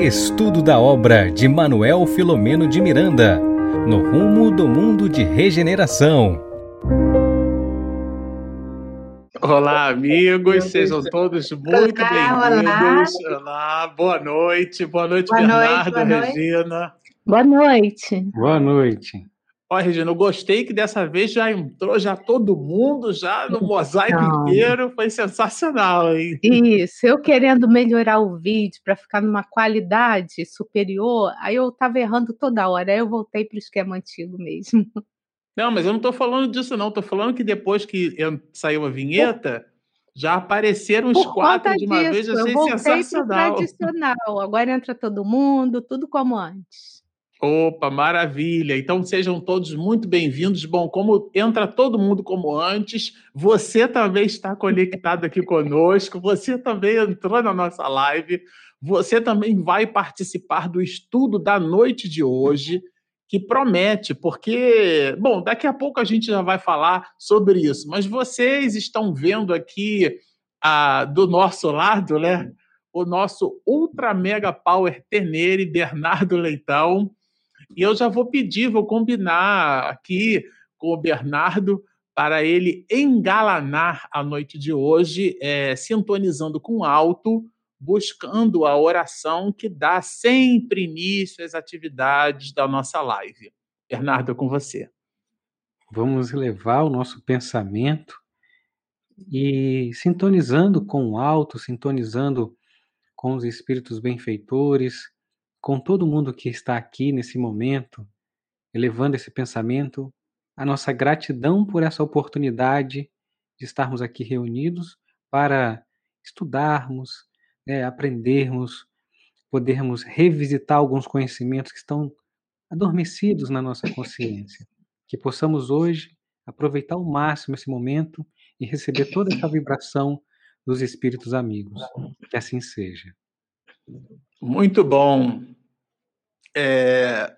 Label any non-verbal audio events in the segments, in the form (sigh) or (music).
Estudo da obra de Manuel Filomeno de Miranda, no rumo do mundo de regeneração. Olá, amigos, sejam todos muito bem-vindos. Olá. boa noite, boa noite, boa Bernardo, noite, boa Regina. Noite. Boa noite. Boa noite. Ó, Regina, eu gostei que dessa vez já entrou já todo mundo, já no mosaico então, inteiro, foi sensacional, hein? Isso, eu querendo melhorar o vídeo para ficar numa qualidade superior, aí eu estava errando toda hora, aí eu voltei para o esquema antigo mesmo. Não, mas eu não estou falando disso, não. Estou falando que depois que saiu a vinheta, já apareceram os quatro de uma disso, vez. Achei eu sensacional. tradicional. Agora entra todo mundo, tudo como antes. Opa, maravilha! Então sejam todos muito bem-vindos. Bom, como entra todo mundo como antes, você também está conectado aqui conosco, você também entrou na nossa live, você também vai participar do estudo da noite de hoje, que promete, porque, bom, daqui a pouco a gente já vai falar sobre isso, mas vocês estão vendo aqui a, do nosso lado, né? O nosso Ultra Mega Power Tenere Bernardo Leitão e eu já vou pedir, vou combinar aqui com o Bernardo para ele engalanar a noite de hoje, é, sintonizando com alto, buscando a oração que dá sempre início às atividades da nossa live. Bernardo, é com você. Vamos elevar o nosso pensamento e sintonizando com o alto, sintonizando com os espíritos benfeitores, com todo mundo que está aqui nesse momento, elevando esse pensamento, a nossa gratidão por essa oportunidade de estarmos aqui reunidos para estudarmos, né, aprendermos, podermos revisitar alguns conhecimentos que estão adormecidos na nossa consciência. Que possamos hoje aproveitar ao máximo esse momento e receber toda essa vibração dos espíritos amigos. Que assim seja. Muito bom. É...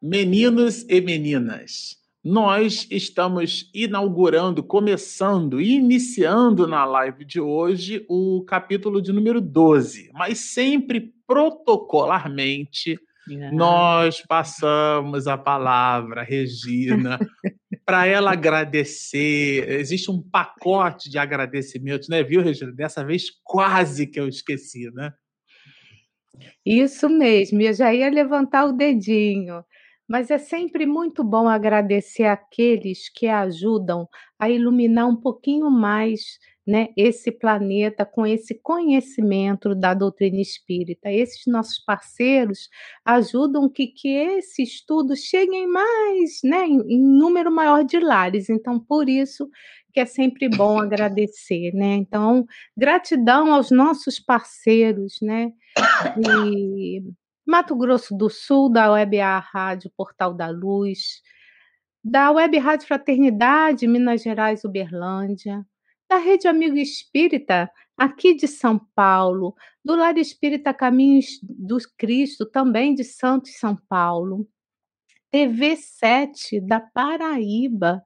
Meninos e meninas, nós estamos inaugurando, começando, iniciando na live de hoje o capítulo de número 12, mas sempre protocolarmente nós passamos a palavra, Regina, (laughs) para ela agradecer. Existe um pacote de agradecimentos, né, viu, Regina? Dessa vez quase que eu esqueci, né? Isso mesmo, eu já ia levantar o dedinho. Mas é sempre muito bom agradecer aqueles que ajudam a iluminar um pouquinho mais, né, esse planeta com esse conhecimento da doutrina espírita. Esses nossos parceiros ajudam que, que esse estudo chegue em mais, né, em, em número maior de lares. Então, por isso que é sempre bom agradecer, né? Então, gratidão aos nossos parceiros, né? De Mato Grosso do Sul, da WebA Rádio Portal da Luz, da Web Rádio Fraternidade, Minas Gerais, Uberlândia, da Rede Amigo Espírita, aqui de São Paulo, do Lar Espírita Caminhos do Cristo, também de Santos, São Paulo, TV 7 da Paraíba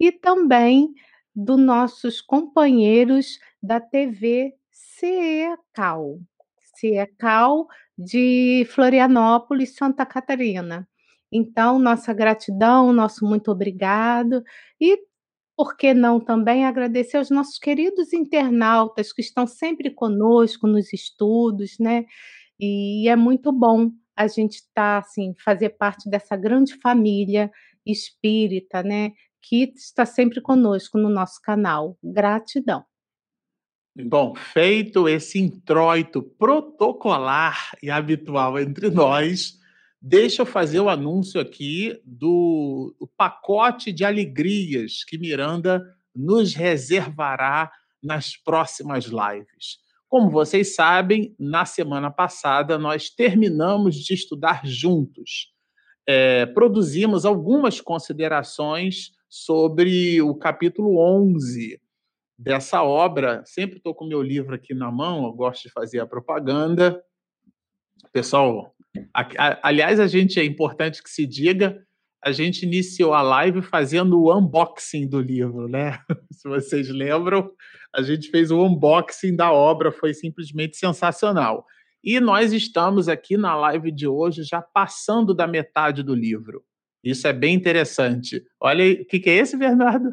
e também dos nossos companheiros da TV CECAL, CECAL de Florianópolis, Santa Catarina. Então, nossa gratidão, nosso muito obrigado e por que não também agradecer aos nossos queridos internautas que estão sempre conosco nos estudos, né? E é muito bom a gente estar tá, assim, fazer parte dessa grande família espírita, né? que está sempre conosco no nosso canal. Gratidão. Bom, feito esse introito protocolar e habitual entre nós, deixa eu fazer o anúncio aqui do pacote de alegrias que Miranda nos reservará nas próximas lives. Como vocês sabem, na semana passada nós terminamos de estudar juntos. É, produzimos algumas considerações sobre o capítulo 11 dessa obra. Sempre estou com meu livro aqui na mão, eu gosto de fazer a propaganda. Pessoal, aliás, a gente é importante que se diga, a gente iniciou a live fazendo o unboxing do livro, né? (laughs) Se vocês lembram, a gente fez o unboxing da obra, foi simplesmente sensacional. E nós estamos aqui na live de hoje já passando da metade do livro. Isso é bem interessante. Olha, o que, que é esse, Bernardo?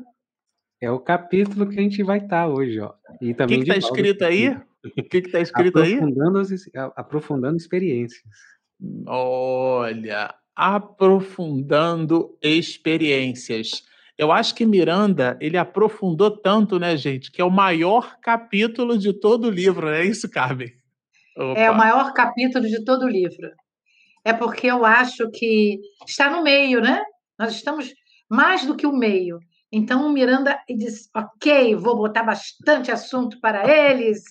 É o capítulo que a gente vai estar hoje, ó. E também o que está escrito aí? O que está escrito aprofundando aí? As, aprofundando experiências. Olha, aprofundando experiências. Eu acho que Miranda, ele aprofundou tanto, né, gente, que é o maior capítulo de todo o livro, não é isso, Carmen? Opa. É o maior capítulo de todo o livro. É porque eu acho que está no meio, né? Nós estamos mais do que o meio. Então, o Miranda diz: ok, vou botar bastante assunto para eles.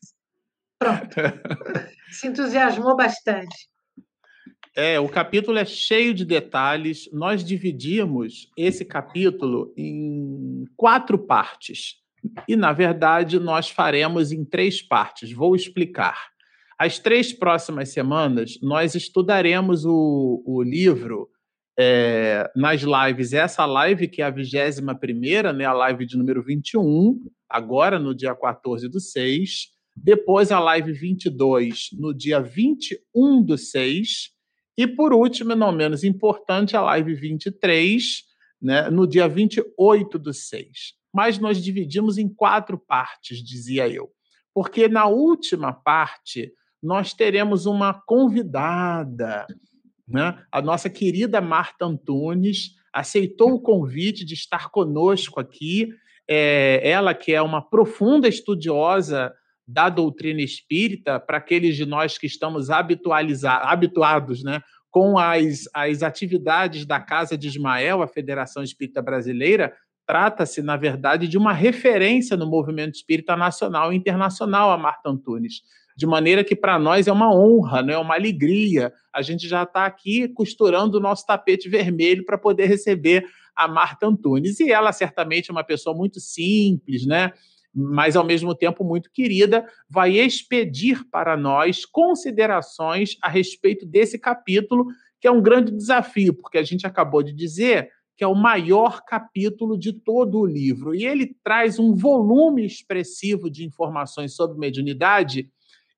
Pronto. (laughs) Se entusiasmou bastante. É, o capítulo é cheio de detalhes. Nós dividimos esse capítulo em quatro partes. E, na verdade, nós faremos em três partes. Vou explicar. As três próximas semanas, nós estudaremos o, o livro é, nas lives. Essa live, que é a 21, né, a live de número 21, agora no dia 14 do 6. Depois a live 22, no dia 21 do 6 e por último, não menos importante, a live 23, né, no dia 28 do 6. Mas nós dividimos em quatro partes, dizia eu. Porque na última parte nós teremos uma convidada, né? A nossa querida Marta Antunes aceitou o convite de estar conosco aqui. É, ela que é uma profunda estudiosa da doutrina espírita para aqueles de nós que estamos habituados né, com as, as atividades da Casa de Ismael, a Federação Espírita Brasileira, trata-se, na verdade, de uma referência no movimento espírita nacional e internacional, a Marta Antunes. De maneira que, para nós, é uma honra, né? uma alegria. A gente já está aqui costurando o nosso tapete vermelho para poder receber a Marta Antunes. E ela, certamente, é uma pessoa muito simples, né? Mas ao mesmo tempo muito querida, vai expedir para nós considerações a respeito desse capítulo, que é um grande desafio, porque a gente acabou de dizer que é o maior capítulo de todo o livro. E ele traz um volume expressivo de informações sobre mediunidade,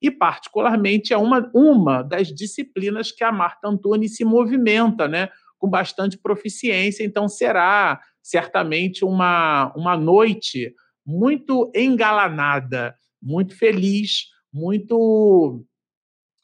e, particularmente, é uma, uma das disciplinas que a Marta Antunes se movimenta, né? Com bastante proficiência, então será certamente uma, uma noite muito engalanada, muito feliz, muito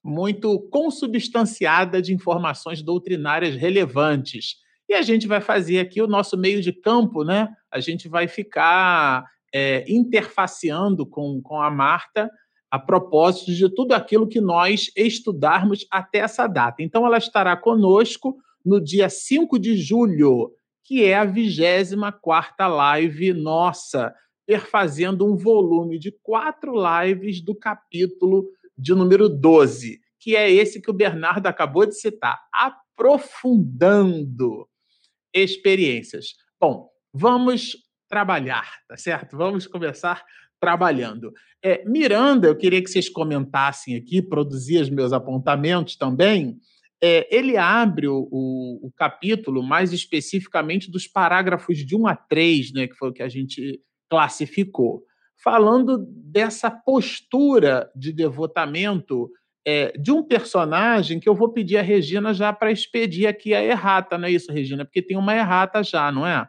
muito consubstanciada de informações doutrinárias relevantes. E a gente vai fazer aqui o nosso meio de campo, né? A gente vai ficar é, interfaceando com, com a Marta a propósito de tudo aquilo que nós estudarmos até essa data. Então, ela estará conosco no dia 5 de julho, que é a 24 live nossa perfazendo um volume de quatro lives do capítulo de número 12, que é esse que o Bernardo acabou de citar, aprofundando experiências. Bom, vamos trabalhar, tá certo? Vamos começar trabalhando. É, Miranda, eu queria que vocês comentassem aqui, produzir os meus apontamentos também. É, ele abre o, o, o, capítulo, mais especificamente dos parágrafos de 1 a 3, né, que foi o que a gente classificou, falando dessa postura de devotamento é, de um personagem que eu vou pedir a Regina já para expedir aqui a errata, não é isso, Regina? Porque tem uma errata já, não é?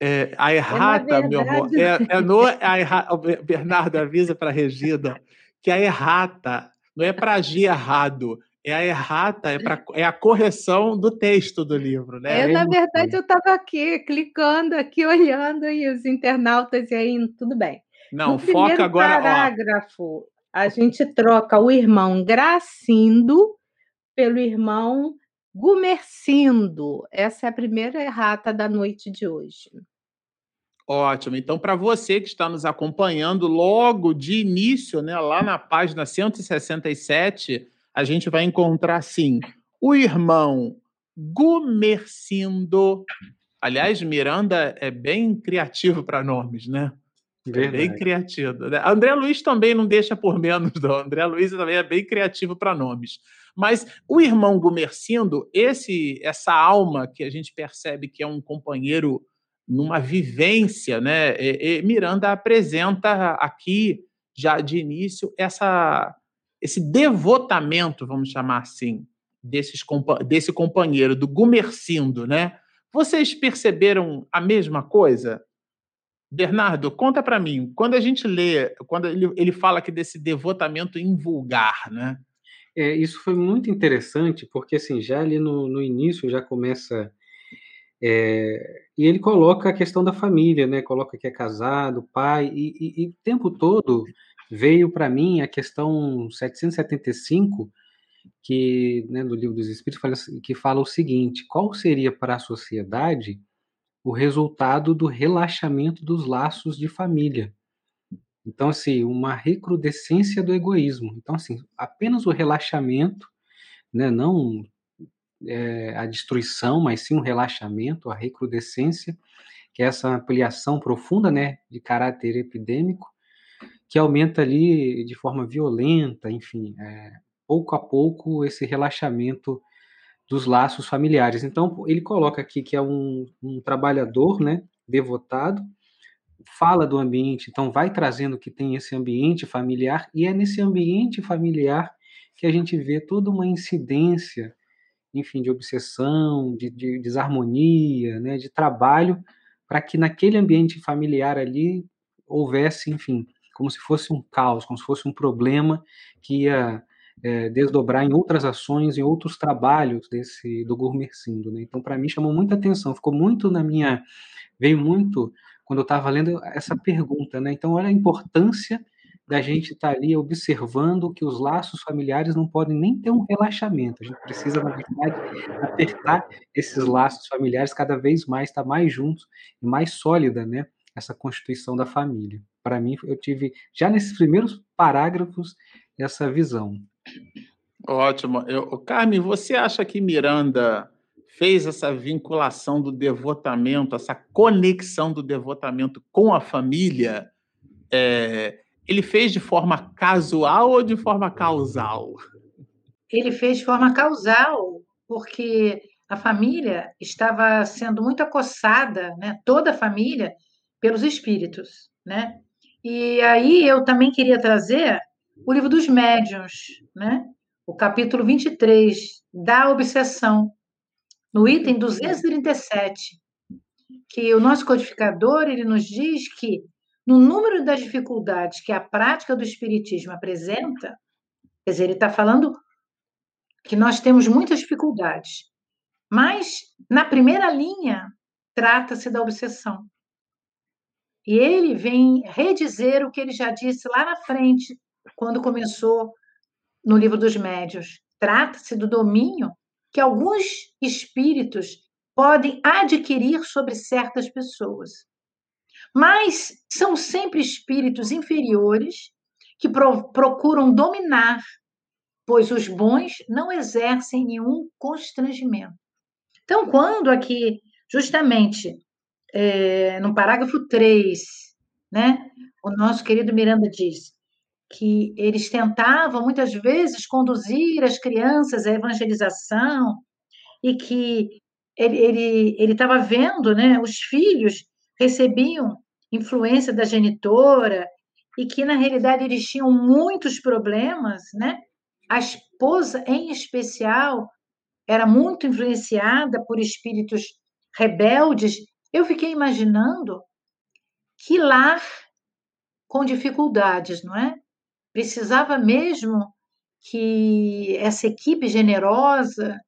é a é, errata, é meu amor, é, é no, a errata, Bernardo avisa para a Regina que a errata não é para agir errado, é a errata, é, pra, é a correção do texto do livro, né? É, na verdade, eu estava aqui, clicando aqui, (laughs) olhando, e os internautas e aí, tudo bem. Não, no foca agora. No parágrafo, ó. a gente troca o irmão Gracindo pelo irmão Gumercindo. Essa é a primeira errata da noite de hoje. Ótimo. Então, para você que está nos acompanhando logo de início, né, lá na página 167 a gente vai encontrar, assim, o irmão Gumercindo. Aliás, Miranda é bem criativo para nomes, né? É bem criativo. Né? André Luiz também não deixa por menos, não. André Luiz também é bem criativo para nomes. Mas o irmão Gumercindo, esse, essa alma que a gente percebe que é um companheiro numa vivência, né? E, e Miranda apresenta aqui, já de início, essa esse devotamento, vamos chamar assim, desses, desse companheiro, do Gumercindo, né? Vocês perceberam a mesma coisa? Bernardo, conta para mim, quando a gente lê, quando ele, ele fala aqui desse devotamento invulgar, né? É, isso foi muito interessante, porque assim, já ali no, no início já começa. É, e ele coloca a questão da família, né? Coloca que é casado, pai, e, e, e o tempo todo veio para mim a questão 775, que né, do livro dos Espíritos, fala, que fala o seguinte: qual seria para a sociedade o resultado do relaxamento dos laços de família? Então, assim, uma recrudescência do egoísmo. Então, assim, apenas o relaxamento, né, não é, a destruição, mas sim o relaxamento, a recrudescência, que é essa ampliação profunda, né, de caráter epidêmico, que aumenta ali de forma violenta, enfim, é, pouco a pouco esse relaxamento dos laços familiares. Então, ele coloca aqui que é um, um trabalhador, né, devotado, fala do ambiente, então vai trazendo que tem esse ambiente familiar, e é nesse ambiente familiar que a gente vê toda uma incidência, enfim, de obsessão, de, de desarmonia, né, de trabalho, para que naquele ambiente familiar ali houvesse, enfim, como se fosse um caos, como se fosse um problema que ia é, desdobrar em outras ações, em outros trabalhos desse do Gourmercindo, né? Então, para mim, chamou muita atenção, ficou muito na minha, veio muito quando eu estava lendo essa pergunta, né? Então, olha a importância da gente estar tá ali observando que os laços familiares não podem nem ter um relaxamento. A gente precisa, na verdade, apertar esses laços familiares cada vez mais, estar tá mais juntos e mais sólida, né? Essa constituição da família. Para mim, eu tive já nesses primeiros parágrafos essa visão. Ótimo. Eu, Carmen, você acha que Miranda fez essa vinculação do devotamento, essa conexão do devotamento com a família, é, ele fez de forma casual ou de forma causal? Ele fez de forma causal, porque a família estava sendo muito acossada, né, toda a família, pelos espíritos. Né? E aí eu também queria trazer o livro dos médiuns, né? o capítulo 23, da obsessão, no item 237, que o nosso codificador ele nos diz que no número das dificuldades que a prática do espiritismo apresenta, quer dizer, ele está falando que nós temos muitas dificuldades, mas na primeira linha trata-se da obsessão. E ele vem redizer o que ele já disse lá na frente, quando começou no livro dos médios. Trata-se do domínio que alguns espíritos podem adquirir sobre certas pessoas. Mas são sempre espíritos inferiores que pro procuram dominar, pois os bons não exercem nenhum constrangimento. Então, quando aqui, justamente é, no parágrafo 3, né, o nosso querido Miranda diz: que eles tentavam muitas vezes conduzir as crianças à evangelização e que ele ele estava vendo, né, os filhos recebiam influência da genitora e que na realidade eles tinham muitos problemas, né? A esposa em especial era muito influenciada por espíritos rebeldes. Eu fiquei imaginando que lar com dificuldades, não é? precisava mesmo que essa equipe generosa,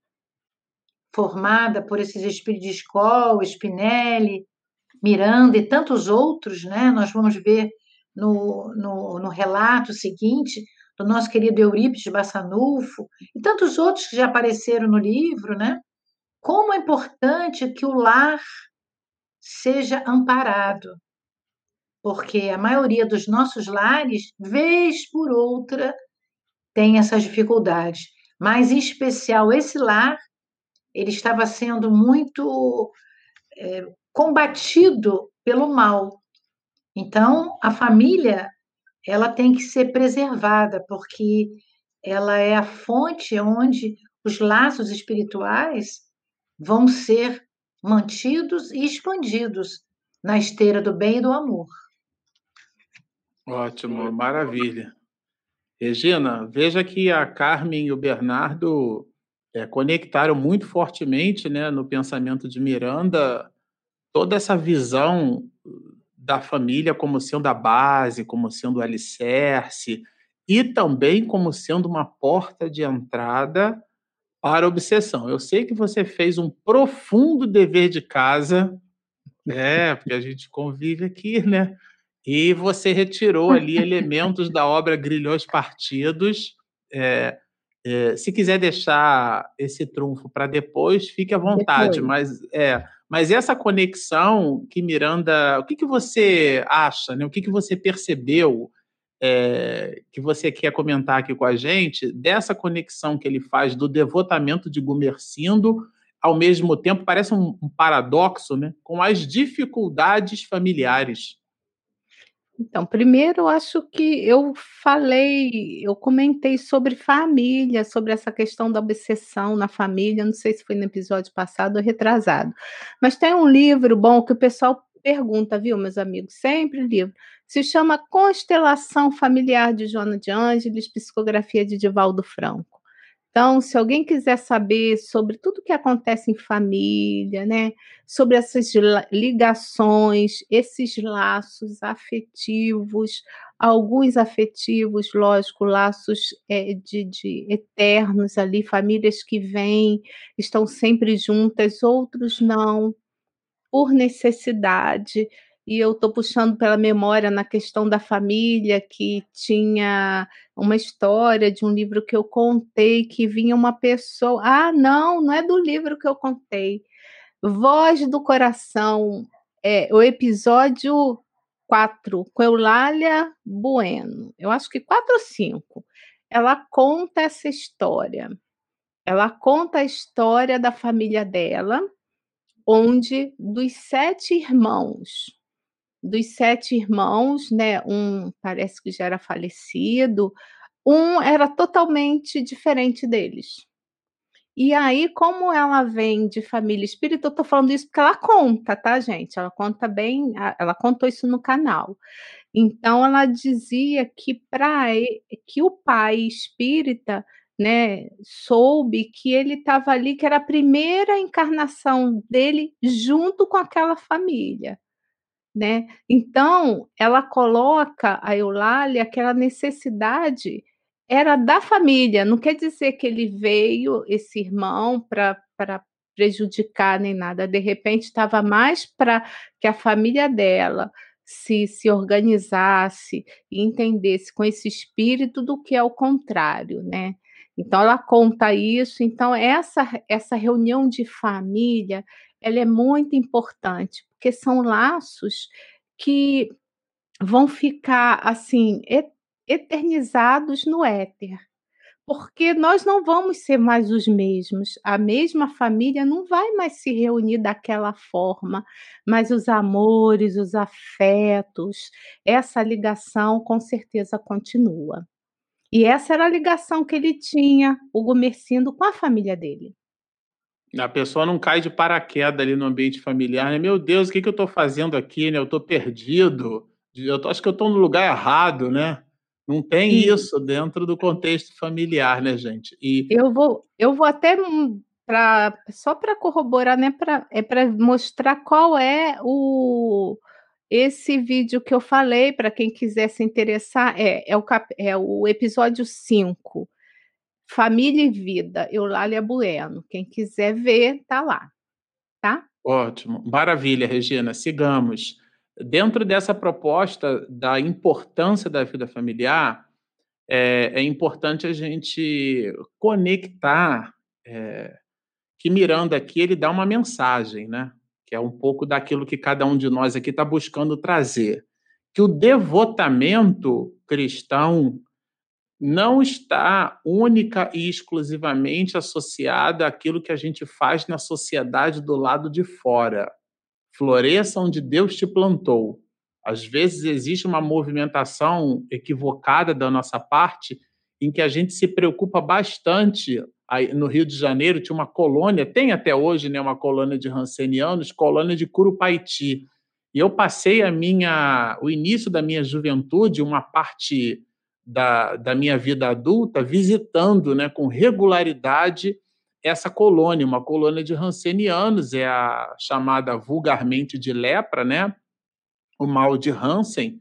formada por esses espíritos de escola, Spinelli, Miranda e tantos outros, né? nós vamos ver no, no, no relato seguinte do nosso querido Eurípides Bassanufo e tantos outros que já apareceram no livro, né? Como é importante que o lar seja amparado, porque a maioria dos nossos lares, vez por outra, tem essas dificuldades. Mas, em especial, esse lar, ele estava sendo muito é, combatido pelo mal. Então, a família, ela tem que ser preservada, porque ela é a fonte onde os laços espirituais vão ser mantidos e expandidos na esteira do bem e do amor. Ótimo, maravilha. Regina, veja que a Carmen e o Bernardo é, conectaram muito fortemente né, no pensamento de Miranda toda essa visão da família como sendo a base, como sendo o alicerce, e também como sendo uma porta de entrada para obsessão. Eu sei que você fez um profundo dever de casa, né? Porque a gente convive aqui, né? E você retirou ali elementos da obra Grilhões Partidos. É, é, se quiser deixar esse trunfo para depois, fique à vontade. Depois. Mas é, mas essa conexão que Miranda, o que, que você acha, né? O que, que você percebeu é, que você quer comentar aqui com a gente dessa conexão que ele faz do devotamento de Gumercindo, ao mesmo tempo parece um, paradoxo, né? Com as dificuldades familiares. Então, primeiro, eu acho que eu falei, eu comentei sobre família, sobre essa questão da obsessão na família, não sei se foi no episódio passado ou retrasado. Mas tem um livro bom que o pessoal pergunta, viu, meus amigos? Sempre livro. Se chama Constelação Familiar de Joana de Ângeles, Psicografia de Divaldo Franco. Então, se alguém quiser saber sobre tudo que acontece em família, né, sobre essas ligações, esses laços afetivos, alguns afetivos, lógico, laços é, de, de eternos ali, famílias que vêm, estão sempre juntas, outros não, por necessidade e eu estou puxando pela memória na questão da família, que tinha uma história de um livro que eu contei, que vinha uma pessoa. Ah, não, não é do livro que eu contei. Voz do Coração, é, o episódio 4, com Eulália Bueno. Eu acho que 4 ou 5. Ela conta essa história. Ela conta a história da família dela, onde dos sete irmãos, dos sete irmãos, né, um parece que já era falecido, um era totalmente diferente deles. E aí, como ela vem de família espírita, eu tô falando isso porque ela conta, tá, gente? Ela conta bem, ela contou isso no canal. Então, ela dizia que para que o pai espírita, né, soube que ele estava ali, que era a primeira encarnação dele junto com aquela família né? Então, ela coloca a Eulália aquela necessidade era da família, não quer dizer que ele veio, esse irmão, para prejudicar nem nada, de repente estava mais para que a família dela se, se organizasse e entendesse com esse espírito do que é o contrário, né? Então ela conta isso, então essa essa reunião de família, ela é muito importante, porque são laços que vão ficar assim eternizados no éter. Porque nós não vamos ser mais os mesmos. A mesma família não vai mais se reunir daquela forma, mas os amores, os afetos, essa ligação com certeza continua. E essa era a ligação que ele tinha, o Gomercindo, com a família dele. A pessoa não cai de paraquedas ali no ambiente familiar, né? Meu Deus, o que, que eu estou fazendo aqui, né? Eu estou perdido. Eu tô, acho que eu estou no lugar errado, né? Não tem Sim. isso dentro do contexto familiar, né, gente? E eu vou, eu vou até para só para corroborar, né? Pra, é para mostrar qual é o esse vídeo que eu falei para quem quiser se interessar é, é, o, cap, é o episódio 5 Família e Vida, Eulália Bueno. Quem quiser ver, tá lá, tá? Ótimo, maravilha, Regina. Sigamos. Dentro dessa proposta da importância da vida familiar, é, é importante a gente conectar é, que Miranda aqui ele dá uma mensagem, né? Que é um pouco daquilo que cada um de nós aqui está buscando trazer, que o devotamento cristão não está única e exclusivamente associada àquilo que a gente faz na sociedade do lado de fora. Floresça onde Deus te plantou. Às vezes existe uma movimentação equivocada da nossa parte em que a gente se preocupa bastante. Aí, no Rio de Janeiro tinha uma colônia, tem até hoje né, uma colônia de rancenianos, colônia de Curupaiti. E eu passei a minha, o início da minha juventude, uma parte da, da minha vida adulta visitando né, com regularidade essa colônia, uma colônia de Hansenianos, é a chamada vulgarmente de lepra, né? o mal de Hansen.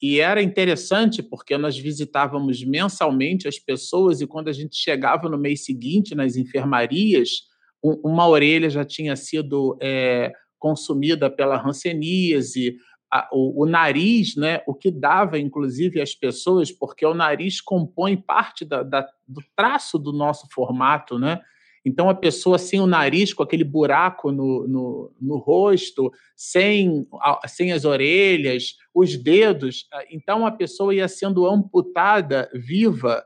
E era interessante porque nós visitávamos mensalmente as pessoas e quando a gente chegava no mês seguinte nas enfermarias, um, uma orelha já tinha sido é, consumida pela hanseníase, a, o, o, nariz, né, o que dava, inclusive, às pessoas, porque o nariz compõe parte da, da, do traço do nosso formato, né? Então, a pessoa sem o nariz, com aquele buraco no, no, no rosto, sem, sem as orelhas, os dedos, então a pessoa ia sendo amputada viva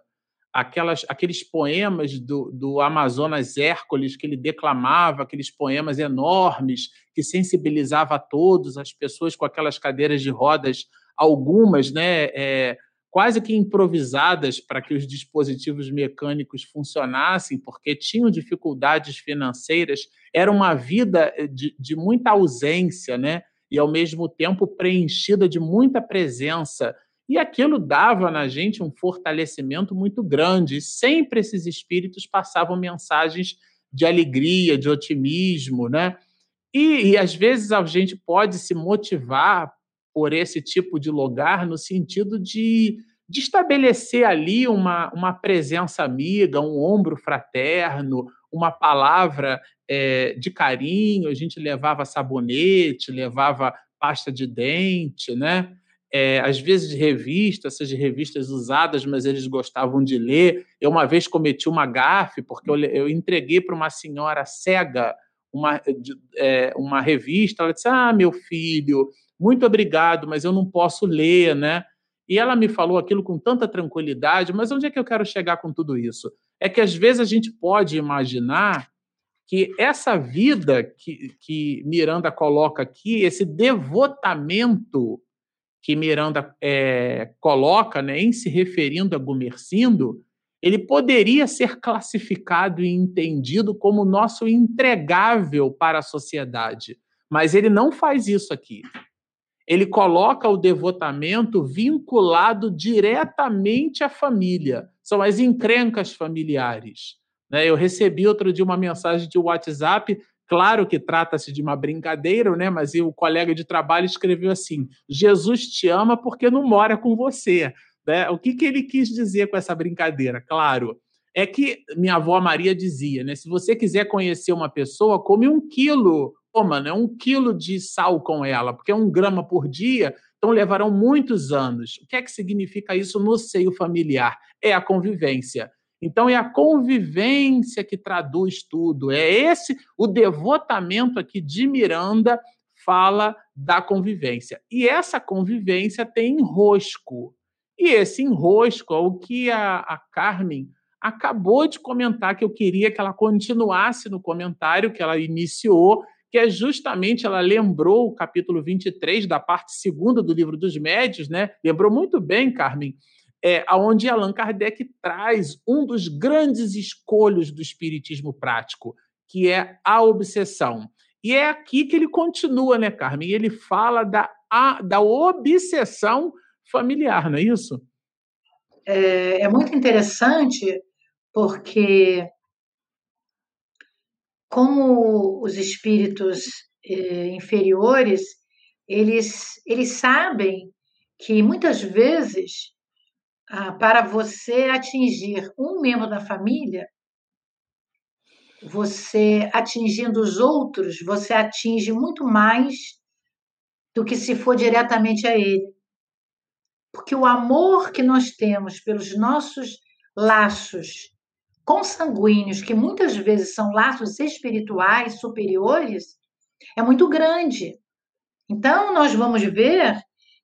aquelas, aqueles poemas do, do Amazonas Hércules que ele declamava, aqueles poemas enormes que sensibilizava a todos, as pessoas com aquelas cadeiras de rodas, algumas, né, é, quase que improvisadas para que os dispositivos mecânicos funcionassem, porque tinham dificuldades financeiras, era uma vida de, de muita ausência, né, e ao mesmo tempo preenchida de muita presença e aquilo dava na gente um fortalecimento muito grande. Sempre esses espíritos passavam mensagens de alegria, de otimismo, né? E, e às vezes a gente pode se motivar por esse tipo de lugar no sentido de, de estabelecer ali uma, uma presença amiga, um ombro fraterno, uma palavra é, de carinho. A gente levava sabonete, levava pasta de dente, né? É, às vezes revistas, essas revistas usadas, mas eles gostavam de ler. Eu uma vez cometi uma gafe, porque eu, eu entreguei para uma senhora cega uma, é, uma revista, ela disse, ah, meu filho, muito obrigado, mas eu não posso ler, né? E ela me falou aquilo com tanta tranquilidade, mas onde é que eu quero chegar com tudo isso? É que às vezes a gente pode imaginar que essa vida que, que Miranda coloca aqui, esse devotamento que Miranda é, coloca, né, em se referindo a Gumercindo, ele poderia ser classificado e entendido como nosso entregável para a sociedade. Mas ele não faz isso aqui. Ele coloca o devotamento vinculado diretamente à família. São as encrencas familiares. Né? Eu recebi outro dia uma mensagem de WhatsApp Claro que trata-se de uma brincadeira, né? mas o colega de trabalho escreveu assim: Jesus te ama porque não mora com você. Né? O que, que ele quis dizer com essa brincadeira? Claro, é que minha avó Maria dizia, né? Se você quiser conhecer uma pessoa, come um quilo, coma, né? Um quilo de sal com ela, porque é um grama por dia, então levarão muitos anos. O que é que significa isso no seio familiar? É a convivência. Então é a convivência que traduz tudo. É esse o devotamento aqui de Miranda fala da convivência. E essa convivência tem enrosco. E esse enrosco é o que a, a Carmen acabou de comentar, que eu queria que ela continuasse no comentário que ela iniciou, que é justamente, ela lembrou o capítulo 23 da parte segunda do livro dos médios, né? Lembrou muito bem, Carmen, é, onde Allan Kardec traz um dos grandes escolhos do espiritismo prático, que é a obsessão. E é aqui que ele continua, né, Carmen? Ele fala da, a, da obsessão familiar, não é isso? É, é muito interessante porque como os espíritos eh, inferiores, eles, eles sabem que muitas vezes ah, para você atingir um membro da família, você atingindo os outros, você atinge muito mais do que se for diretamente a ele. Porque o amor que nós temos pelos nossos laços consanguíneos, que muitas vezes são laços espirituais superiores, é muito grande. Então, nós vamos ver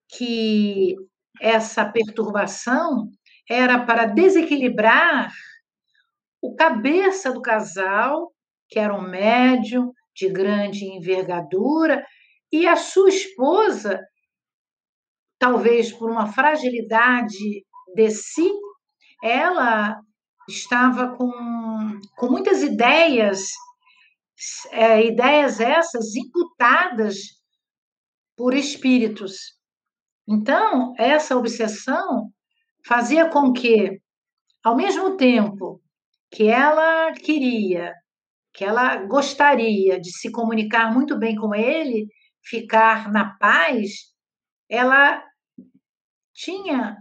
que essa perturbação era para desequilibrar o cabeça do casal, que era um médium de grande envergadura, e a sua esposa, talvez por uma fragilidade de si, ela estava com, com muitas ideias, é, ideias essas imputadas por espíritos. Então, essa obsessão fazia com que, ao mesmo tempo que ela queria, que ela gostaria de se comunicar muito bem com ele, ficar na paz, ela tinha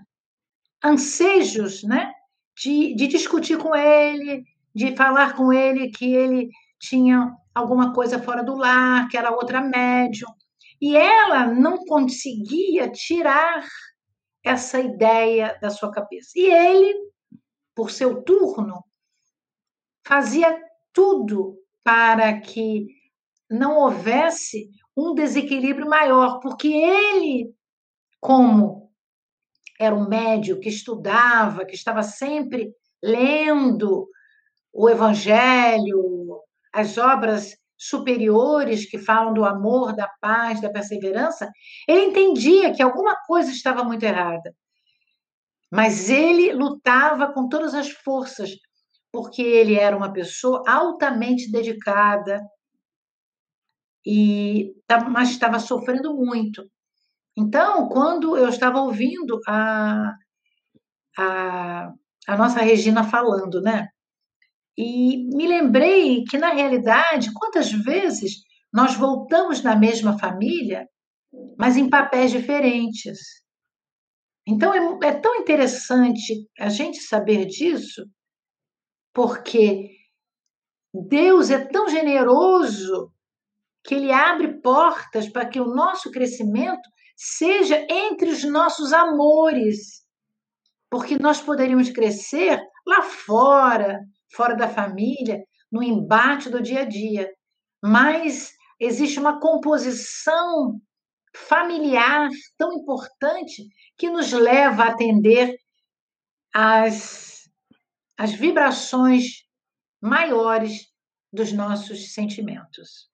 ansejos, né? De, de discutir com ele, de falar com ele que ele tinha alguma coisa fora do lar, que era outra médium. E ela não conseguia tirar essa ideia da sua cabeça. E ele, por seu turno, fazia tudo para que não houvesse um desequilíbrio maior, porque ele, como era um médio que estudava, que estava sempre lendo o Evangelho, as obras superiores que falam do amor, da paz, da perseverança, ele entendia que alguma coisa estava muito errada. Mas ele lutava com todas as forças, porque ele era uma pessoa altamente dedicada, e mas estava sofrendo muito. Então, quando eu estava ouvindo a, a, a nossa Regina falando, né? E me lembrei que, na realidade, quantas vezes nós voltamos na mesma família, mas em papéis diferentes. Então, é, é tão interessante a gente saber disso, porque Deus é tão generoso que ele abre portas para que o nosso crescimento seja entre os nossos amores. Porque nós poderíamos crescer lá fora, fora da família, no embate do dia a dia. Mas existe uma composição familiar tão importante que nos leva a atender às, às vibrações maiores dos nossos sentimentos.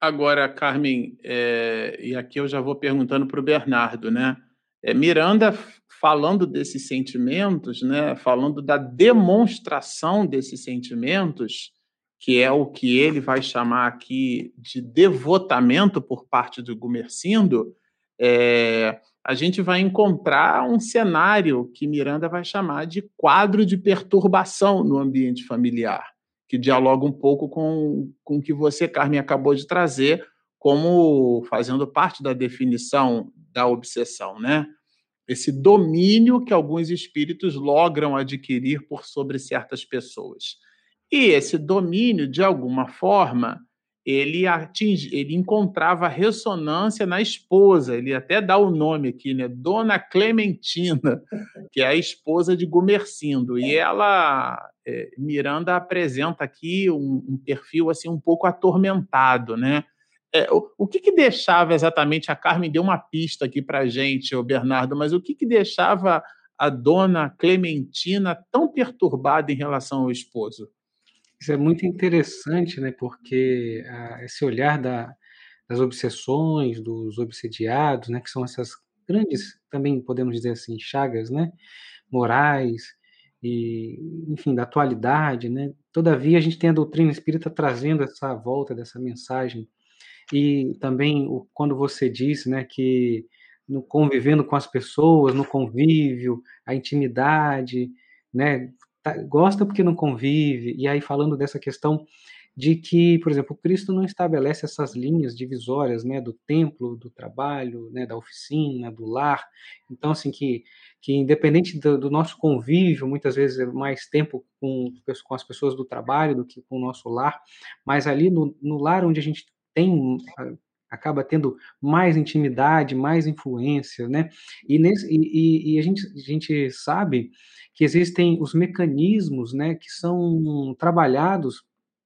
Agora, Carmen, é, e aqui eu já vou perguntando para o Bernardo, né? É, Miranda falando desses sentimentos, né? Falando da demonstração desses sentimentos, que é o que ele vai chamar aqui de devotamento por parte do Gumercindo, é, a gente vai encontrar um cenário que Miranda vai chamar de quadro de perturbação no ambiente familiar que dialoga um pouco com, com o que você, Carmen, acabou de trazer como fazendo parte da definição da obsessão, né? Esse domínio que alguns espíritos logram adquirir por sobre certas pessoas. E esse domínio, de alguma forma, ele atinge, ele encontrava ressonância na esposa. Ele até dá o nome aqui, né? Dona Clementina, (laughs) que é a esposa de Gumercindo. E ela, é, Miranda apresenta aqui um, um, perfil assim um pouco atormentado, né? É, o, o que, que, deixava exatamente a Carmen deu uma pista aqui para gente, o Bernardo, mas o que, que deixava a dona Clementina tão perturbada em relação ao esposo? Isso é muito interessante, né? Porque ah, esse olhar da, das obsessões, dos obsediados, né? Que são essas grandes, também podemos dizer assim, chagas, né? Morais e, enfim, da atualidade, né? Todavia, a gente tem a doutrina espírita trazendo essa volta dessa mensagem e também o, quando você disse, né? Que no convivendo com as pessoas, no convívio, a intimidade, né? Tá, gosta porque não convive, e aí falando dessa questão de que, por exemplo, Cristo não estabelece essas linhas divisórias, né, do templo, do trabalho, né, da oficina, do lar. Então, assim, que, que independente do, do nosso convívio, muitas vezes é mais tempo com, com as pessoas do trabalho do que com o nosso lar, mas ali no, no lar onde a gente tem acaba tendo mais intimidade, mais influência, né? E, nesse, e, e, a, gente, a gente sabe que existem os mecanismos, né, que são trabalhados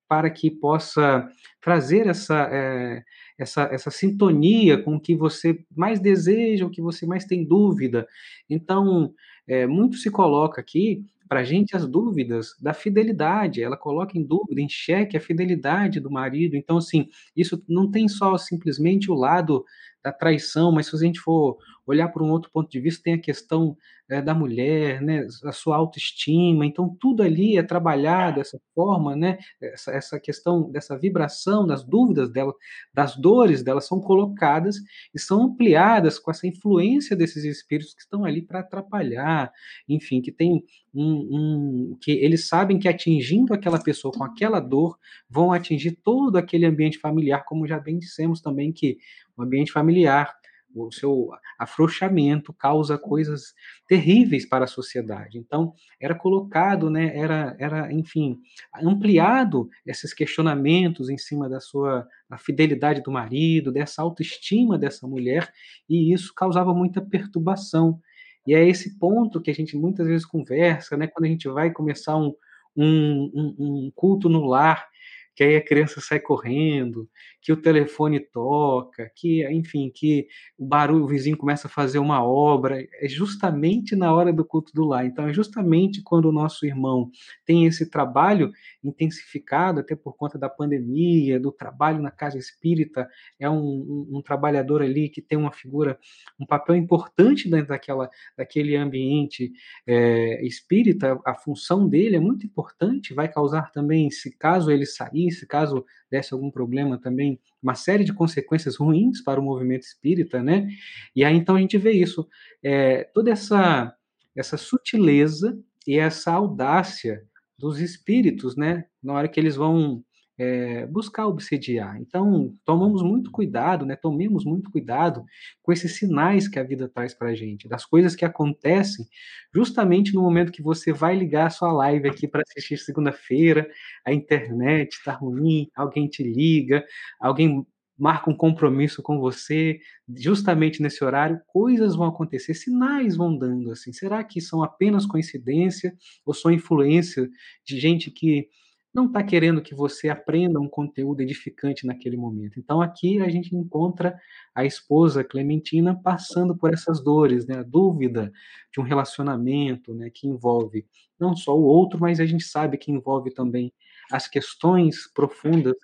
para que possa trazer essa, é, essa, essa sintonia com o que você mais deseja, o que você mais tem dúvida. Então, é, muito se coloca aqui para a gente as dúvidas da fidelidade, ela coloca em dúvida, em xeque a fidelidade do marido. Então, assim, isso não tem só simplesmente o lado da traição, mas se a gente for olhar por um outro ponto de vista, tem a questão é, da mulher, né, a sua autoestima, então tudo ali é trabalhado dessa forma, né, essa, essa questão dessa vibração, das dúvidas dela, das dores dela são colocadas e são ampliadas com essa influência desses espíritos que estão ali para atrapalhar, enfim, que tem um, um, que eles sabem que atingindo aquela pessoa com aquela dor vão atingir todo aquele ambiente familiar, como já bem dissemos também que o ambiente familiar o seu afrouxamento causa coisas terríveis para a sociedade. Então, era colocado, né, era, era, enfim, ampliado esses questionamentos em cima da sua da fidelidade do marido, dessa autoestima dessa mulher, e isso causava muita perturbação. E é esse ponto que a gente muitas vezes conversa, né, quando a gente vai começar um, um, um, um culto no lar, que aí a criança sai correndo, que o telefone toca, que, enfim, que o barulho, o vizinho começa a fazer uma obra, é justamente na hora do culto do lar. Então, é justamente quando o nosso irmão tem esse trabalho intensificado, até por conta da pandemia, do trabalho na casa espírita, é um, um, um trabalhador ali que tem uma figura, um papel importante dentro daquela, daquele ambiente é, espírita, a função dele é muito importante, vai causar também, se caso ele sair, se caso desse algum problema também, uma série de consequências ruins para o movimento espírita, né? E aí então a gente vê isso, é, toda essa essa sutileza e essa audácia dos espíritos, né? Na hora que eles vão é, buscar obsediar. Então, tomamos muito cuidado, né? Tomemos muito cuidado com esses sinais que a vida traz para a gente, das coisas que acontecem justamente no momento que você vai ligar a sua live aqui para assistir segunda-feira, a internet está ruim, alguém te liga, alguém marca um compromisso com você, justamente nesse horário, coisas vão acontecer, sinais vão dando assim. Será que são apenas coincidência ou são influência de gente que não está querendo que você aprenda um conteúdo edificante naquele momento. Então aqui a gente encontra a esposa Clementina passando por essas dores, né? A dúvida de um relacionamento, né? Que envolve não só o outro, mas a gente sabe que envolve também as questões profundas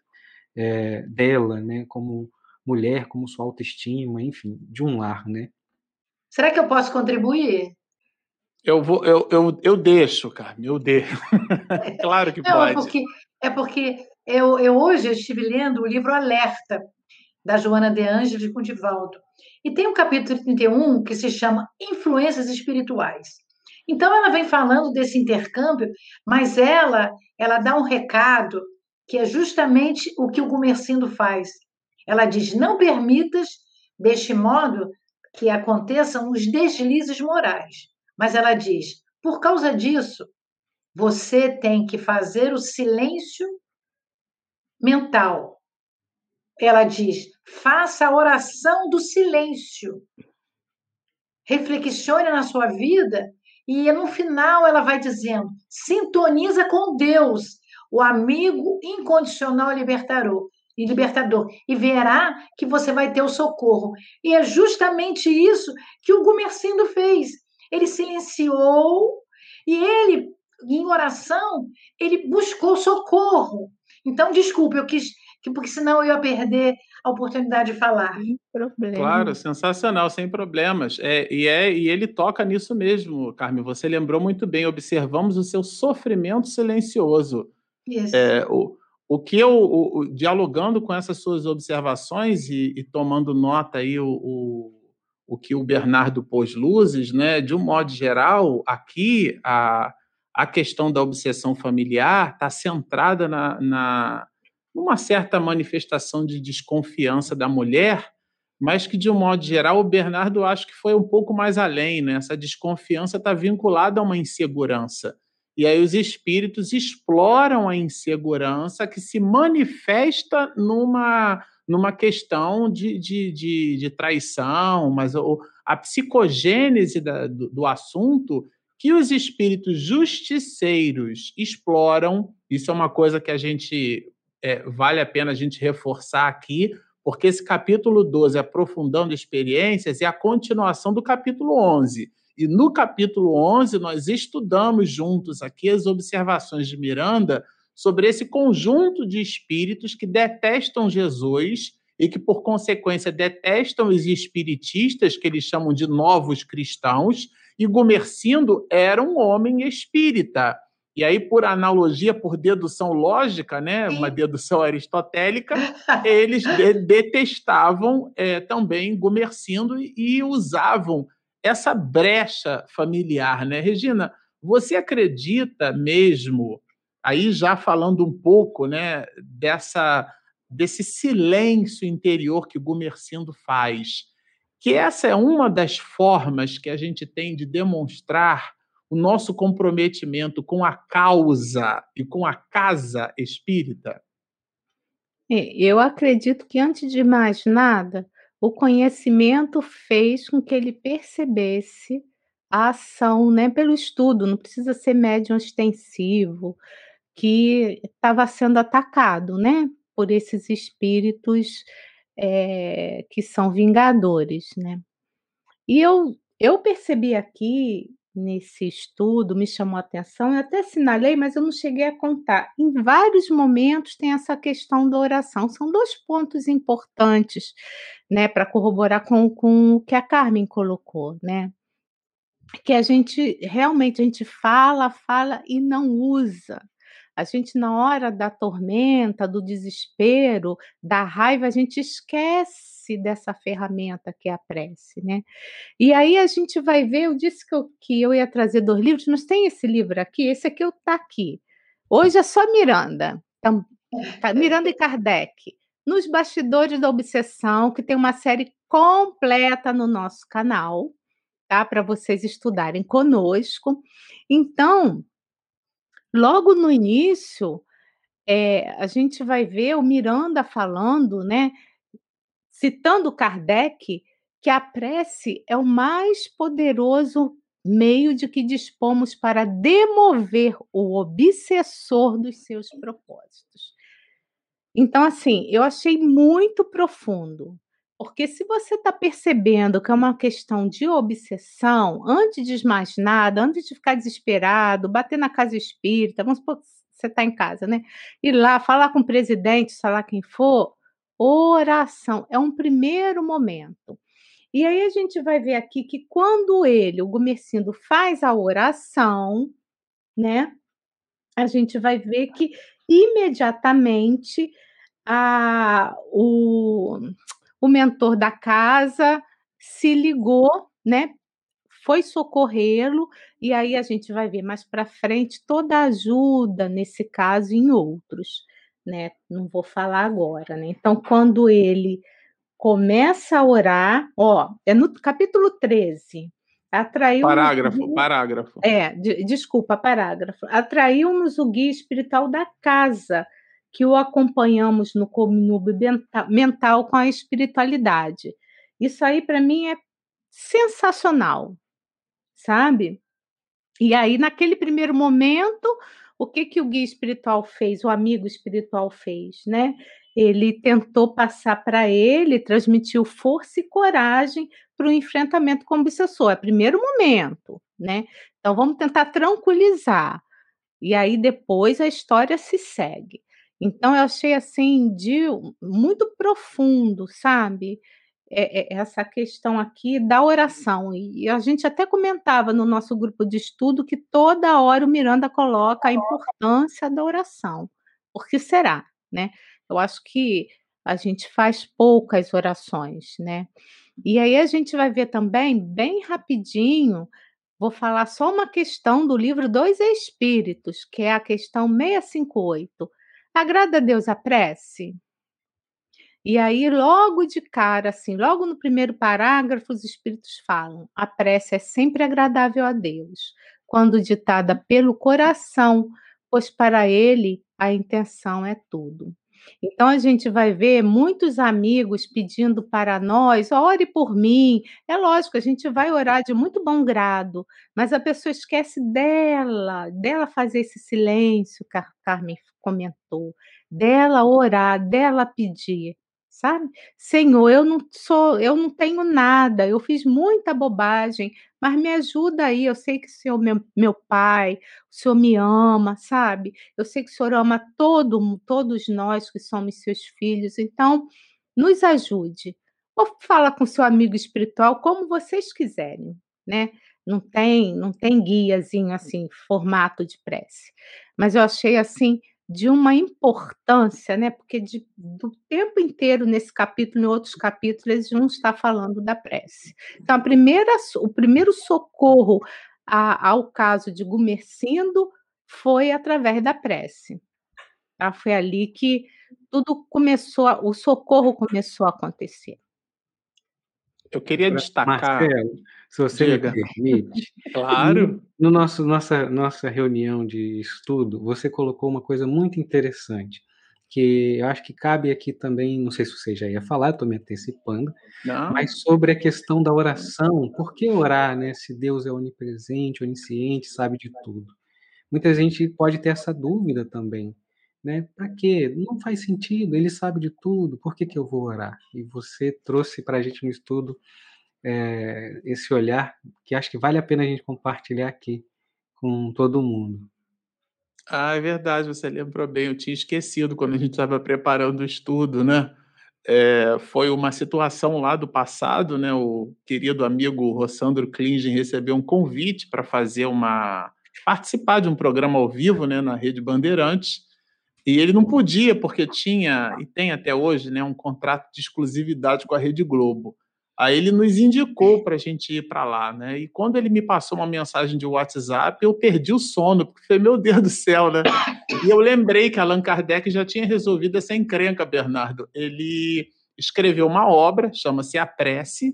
é, dela, né? Como mulher, como sua autoestima, enfim, de um lar, né? Será que eu posso contribuir? Eu, vou, eu, eu, eu deixo, Carmen, eu deixo. (laughs) claro que Não, pode. É porque, é porque eu, eu hoje estive lendo o livro Alerta, da Joana de Angelis de Condivaldo. E tem um capítulo 31 que se chama Influências Espirituais. Então ela vem falando desse intercâmbio, mas ela ela dá um recado que é justamente o que o Gumercindo faz. Ela diz: não permitas deste modo que aconteçam os deslizes morais. Mas ela diz: por causa disso, você tem que fazer o silêncio mental. Ela diz: faça a oração do silêncio. Reflexione na sua vida e no final ela vai dizendo: sintoniza com Deus, o amigo incondicional libertador, e libertador, e verá que você vai ter o socorro. E é justamente isso que o Gumercindo fez ele silenciou e ele, em oração, ele buscou socorro. Então, desculpe, eu quis, porque senão eu ia perder a oportunidade de falar. Sem problema. Claro, sensacional, sem problemas. É, e, é, e ele toca nisso mesmo, Carmen. Você lembrou muito bem. Observamos o seu sofrimento silencioso. Isso. É, o, o que eu, o, o, dialogando com essas suas observações e, e tomando nota aí o, o que o Bernardo pôs luzes, né? De um modo geral, aqui a, a questão da obsessão familiar está centrada na, na numa certa manifestação de desconfiança da mulher, mas que de um modo geral o Bernardo acho que foi um pouco mais além, né? Essa desconfiança está vinculada a uma insegurança. E aí os espíritos exploram a insegurança que se manifesta numa numa questão de, de, de, de traição, mas o, a psicogênese da, do, do assunto que os espíritos justiceiros exploram, isso é uma coisa que a gente é, vale a pena a gente reforçar aqui, porque esse capítulo 12, aprofundando experiências, é a continuação do capítulo 11. E no capítulo 11, nós estudamos juntos aqui as observações de Miranda sobre esse conjunto de espíritos que detestam Jesus e que, por consequência, detestam os espiritistas, que eles chamam de novos cristãos, e Gumercindo era um homem espírita. E aí, por analogia, por dedução lógica, né, uma dedução aristotélica, (laughs) eles de detestavam é, também Gumercindo e usavam essa brecha familiar, né? Regina, você acredita mesmo, aí já falando um pouco, né, dessa desse silêncio interior que Gumercindo faz, que essa é uma das formas que a gente tem de demonstrar o nosso comprometimento com a causa e com a casa espírita? É, eu acredito que, antes de mais nada, o conhecimento fez com que ele percebesse a ação, né, pelo estudo, não precisa ser médium extensivo, que estava sendo atacado, né, por esses espíritos é, que são vingadores, né. E eu, eu percebi aqui nesse estudo me chamou a atenção, eu até sinalei, mas eu não cheguei a contar. Em vários momentos tem essa questão da oração. São dois pontos importantes, né, para corroborar com, com o que a Carmen colocou, né? Que a gente realmente a gente fala, fala e não usa. A gente, na hora da tormenta, do desespero, da raiva, a gente esquece dessa ferramenta que é a prece, né? E aí a gente vai ver, eu disse que eu, que eu ia trazer dois livros, mas tem esse livro aqui, esse aqui está aqui. Hoje é só Miranda, então, (laughs) Miranda e Kardec, nos bastidores da obsessão, que tem uma série completa no nosso canal, tá? Para vocês estudarem conosco. Então, Logo no início, eh, a gente vai ver o Miranda falando, né, citando Kardec, que a prece é o mais poderoso meio de que dispomos para demover o obsessor dos seus propósitos. Então, assim, eu achei muito profundo. Porque se você está percebendo que é uma questão de obsessão, antes de mais nada, antes de ficar desesperado, bater na casa espírita, vamos supor que você está em casa, né? Ir lá, falar com o presidente, falar quem for, oração é um primeiro momento. E aí a gente vai ver aqui que quando ele, o Gumercindo, faz a oração, né? A gente vai ver que imediatamente a, o, o mentor da casa se ligou, né? Foi socorrê-lo, e aí a gente vai ver mais para frente toda a ajuda nesse caso e em outros, né? Não vou falar agora, né? Então, quando ele começa a orar, ó, é no capítulo 13. Atraiu parágrafo, parágrafo. É, de, desculpa, parágrafo. Atraiu-nos o guia espiritual da casa, que o acompanhamos no conúbio mental com a espiritualidade. Isso aí, para mim, é sensacional, sabe? E aí, naquele primeiro momento, o que, que o guia espiritual fez, o amigo espiritual fez, né? Ele tentou passar para ele, transmitiu força e coragem para o enfrentamento com o obsessor. É primeiro momento, né? Então, vamos tentar tranquilizar. E aí, depois, a história se segue. Então eu achei, assim, de muito profundo, sabe, eh eh, essa questão aqui da oração. E a gente até comentava no nosso grupo de estudo que toda hora o Miranda coloca a importância da oração. Por que será, né? Eu acho que a gente faz poucas orações, né. E aí a gente vai ver também, bem rapidinho, vou falar só uma questão do livro Dois Espíritos, que é a questão 658. Agrada a Deus a prece? E aí, logo de cara, assim, logo no primeiro parágrafo, os espíritos falam: a prece é sempre agradável a Deus, quando ditada pelo coração, pois para ele a intenção é tudo. Então a gente vai ver muitos amigos pedindo para nós, ore por mim. É lógico, a gente vai orar de muito bom grado, mas a pessoa esquece dela, dela fazer esse silêncio a Carmen comentou, dela orar, dela pedir, sabe? Senhor, eu não sou, eu não tenho nada, eu fiz muita bobagem, mas me ajuda aí. Eu sei que o Senhor meu, meu pai, o Senhor me ama, sabe? Eu sei que o Senhor ama todo, todos nós que somos seus filhos. Então, nos ajude. Ou fala com seu amigo espiritual, como vocês quiserem, né? Não tem, não tem guiazinho assim, formato de prece. Mas eu achei assim de uma importância, né? Porque de, do tempo inteiro nesse capítulo, em outros capítulos, vão estar falando da prece. Então, a primeira, o primeiro socorro a, ao caso de Gumercindo foi através da prece. Tá? Foi ali que tudo começou, o socorro começou a acontecer. Eu queria destacar. Marcelo, se você Diga. me permite. (laughs) claro. No nosso nossa nossa reunião de estudo, você colocou uma coisa muito interessante, que eu acho que cabe aqui também, não sei se você já ia falar, estou me antecipando, não. mas sobre a questão da oração. Por que orar, né? Se Deus é onipresente, onisciente, sabe de tudo. Muita gente pode ter essa dúvida também né? Para quê? Não faz sentido, ele sabe de tudo, por que, que eu vou orar? E você trouxe para a gente no estudo é, esse olhar que acho que vale a pena a gente compartilhar aqui com todo mundo. Ah, é verdade, você lembrou bem, eu tinha esquecido quando a gente estava preparando o estudo, né? É, foi uma situação lá do passado, né? O querido amigo Rossandro Klingen recebeu um convite para fazer uma participar de um programa ao vivo, né, na Rede Bandeirantes, e ele não podia, porque tinha, e tem até hoje, né, um contrato de exclusividade com a Rede Globo. Aí ele nos indicou para a gente ir para lá, né? E quando ele me passou uma mensagem de WhatsApp, eu perdi o sono, porque foi meu Deus do céu, né? E eu lembrei que Allan Kardec já tinha resolvido essa encrenca, Bernardo. Ele escreveu uma obra, chama-se A Prece,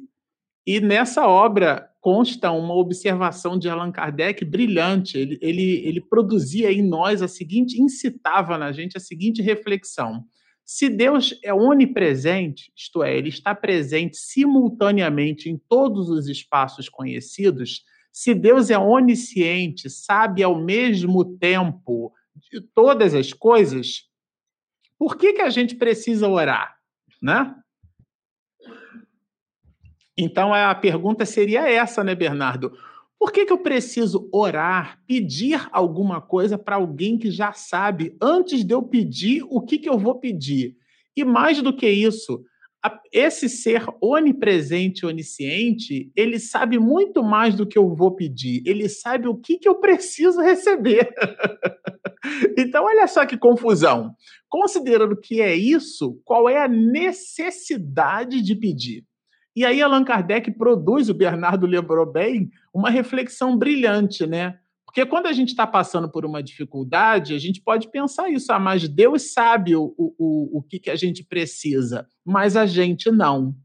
e nessa obra consta uma observação de Allan Kardec brilhante. Ele, ele, ele produzia em nós a seguinte, incitava na gente a seguinte reflexão. Se Deus é onipresente, isto é, ele está presente simultaneamente em todos os espaços conhecidos, se Deus é onisciente, sabe ao mesmo tempo de todas as coisas, por que, que a gente precisa orar? Né? Então a pergunta seria essa, né, Bernardo? Por que, que eu preciso orar, pedir alguma coisa para alguém que já sabe antes de eu pedir o que, que eu vou pedir? E mais do que isso, esse ser onipresente, onisciente, ele sabe muito mais do que eu vou pedir. Ele sabe o que, que eu preciso receber. (laughs) então, olha só que confusão. Considerando que é isso, qual é a necessidade de pedir? E aí Allan Kardec produz, o Bernardo lembrou bem, uma reflexão brilhante, né? Porque quando a gente está passando por uma dificuldade, a gente pode pensar isso, ah, mas Deus sabe o, o, o que, que a gente precisa, mas a gente não.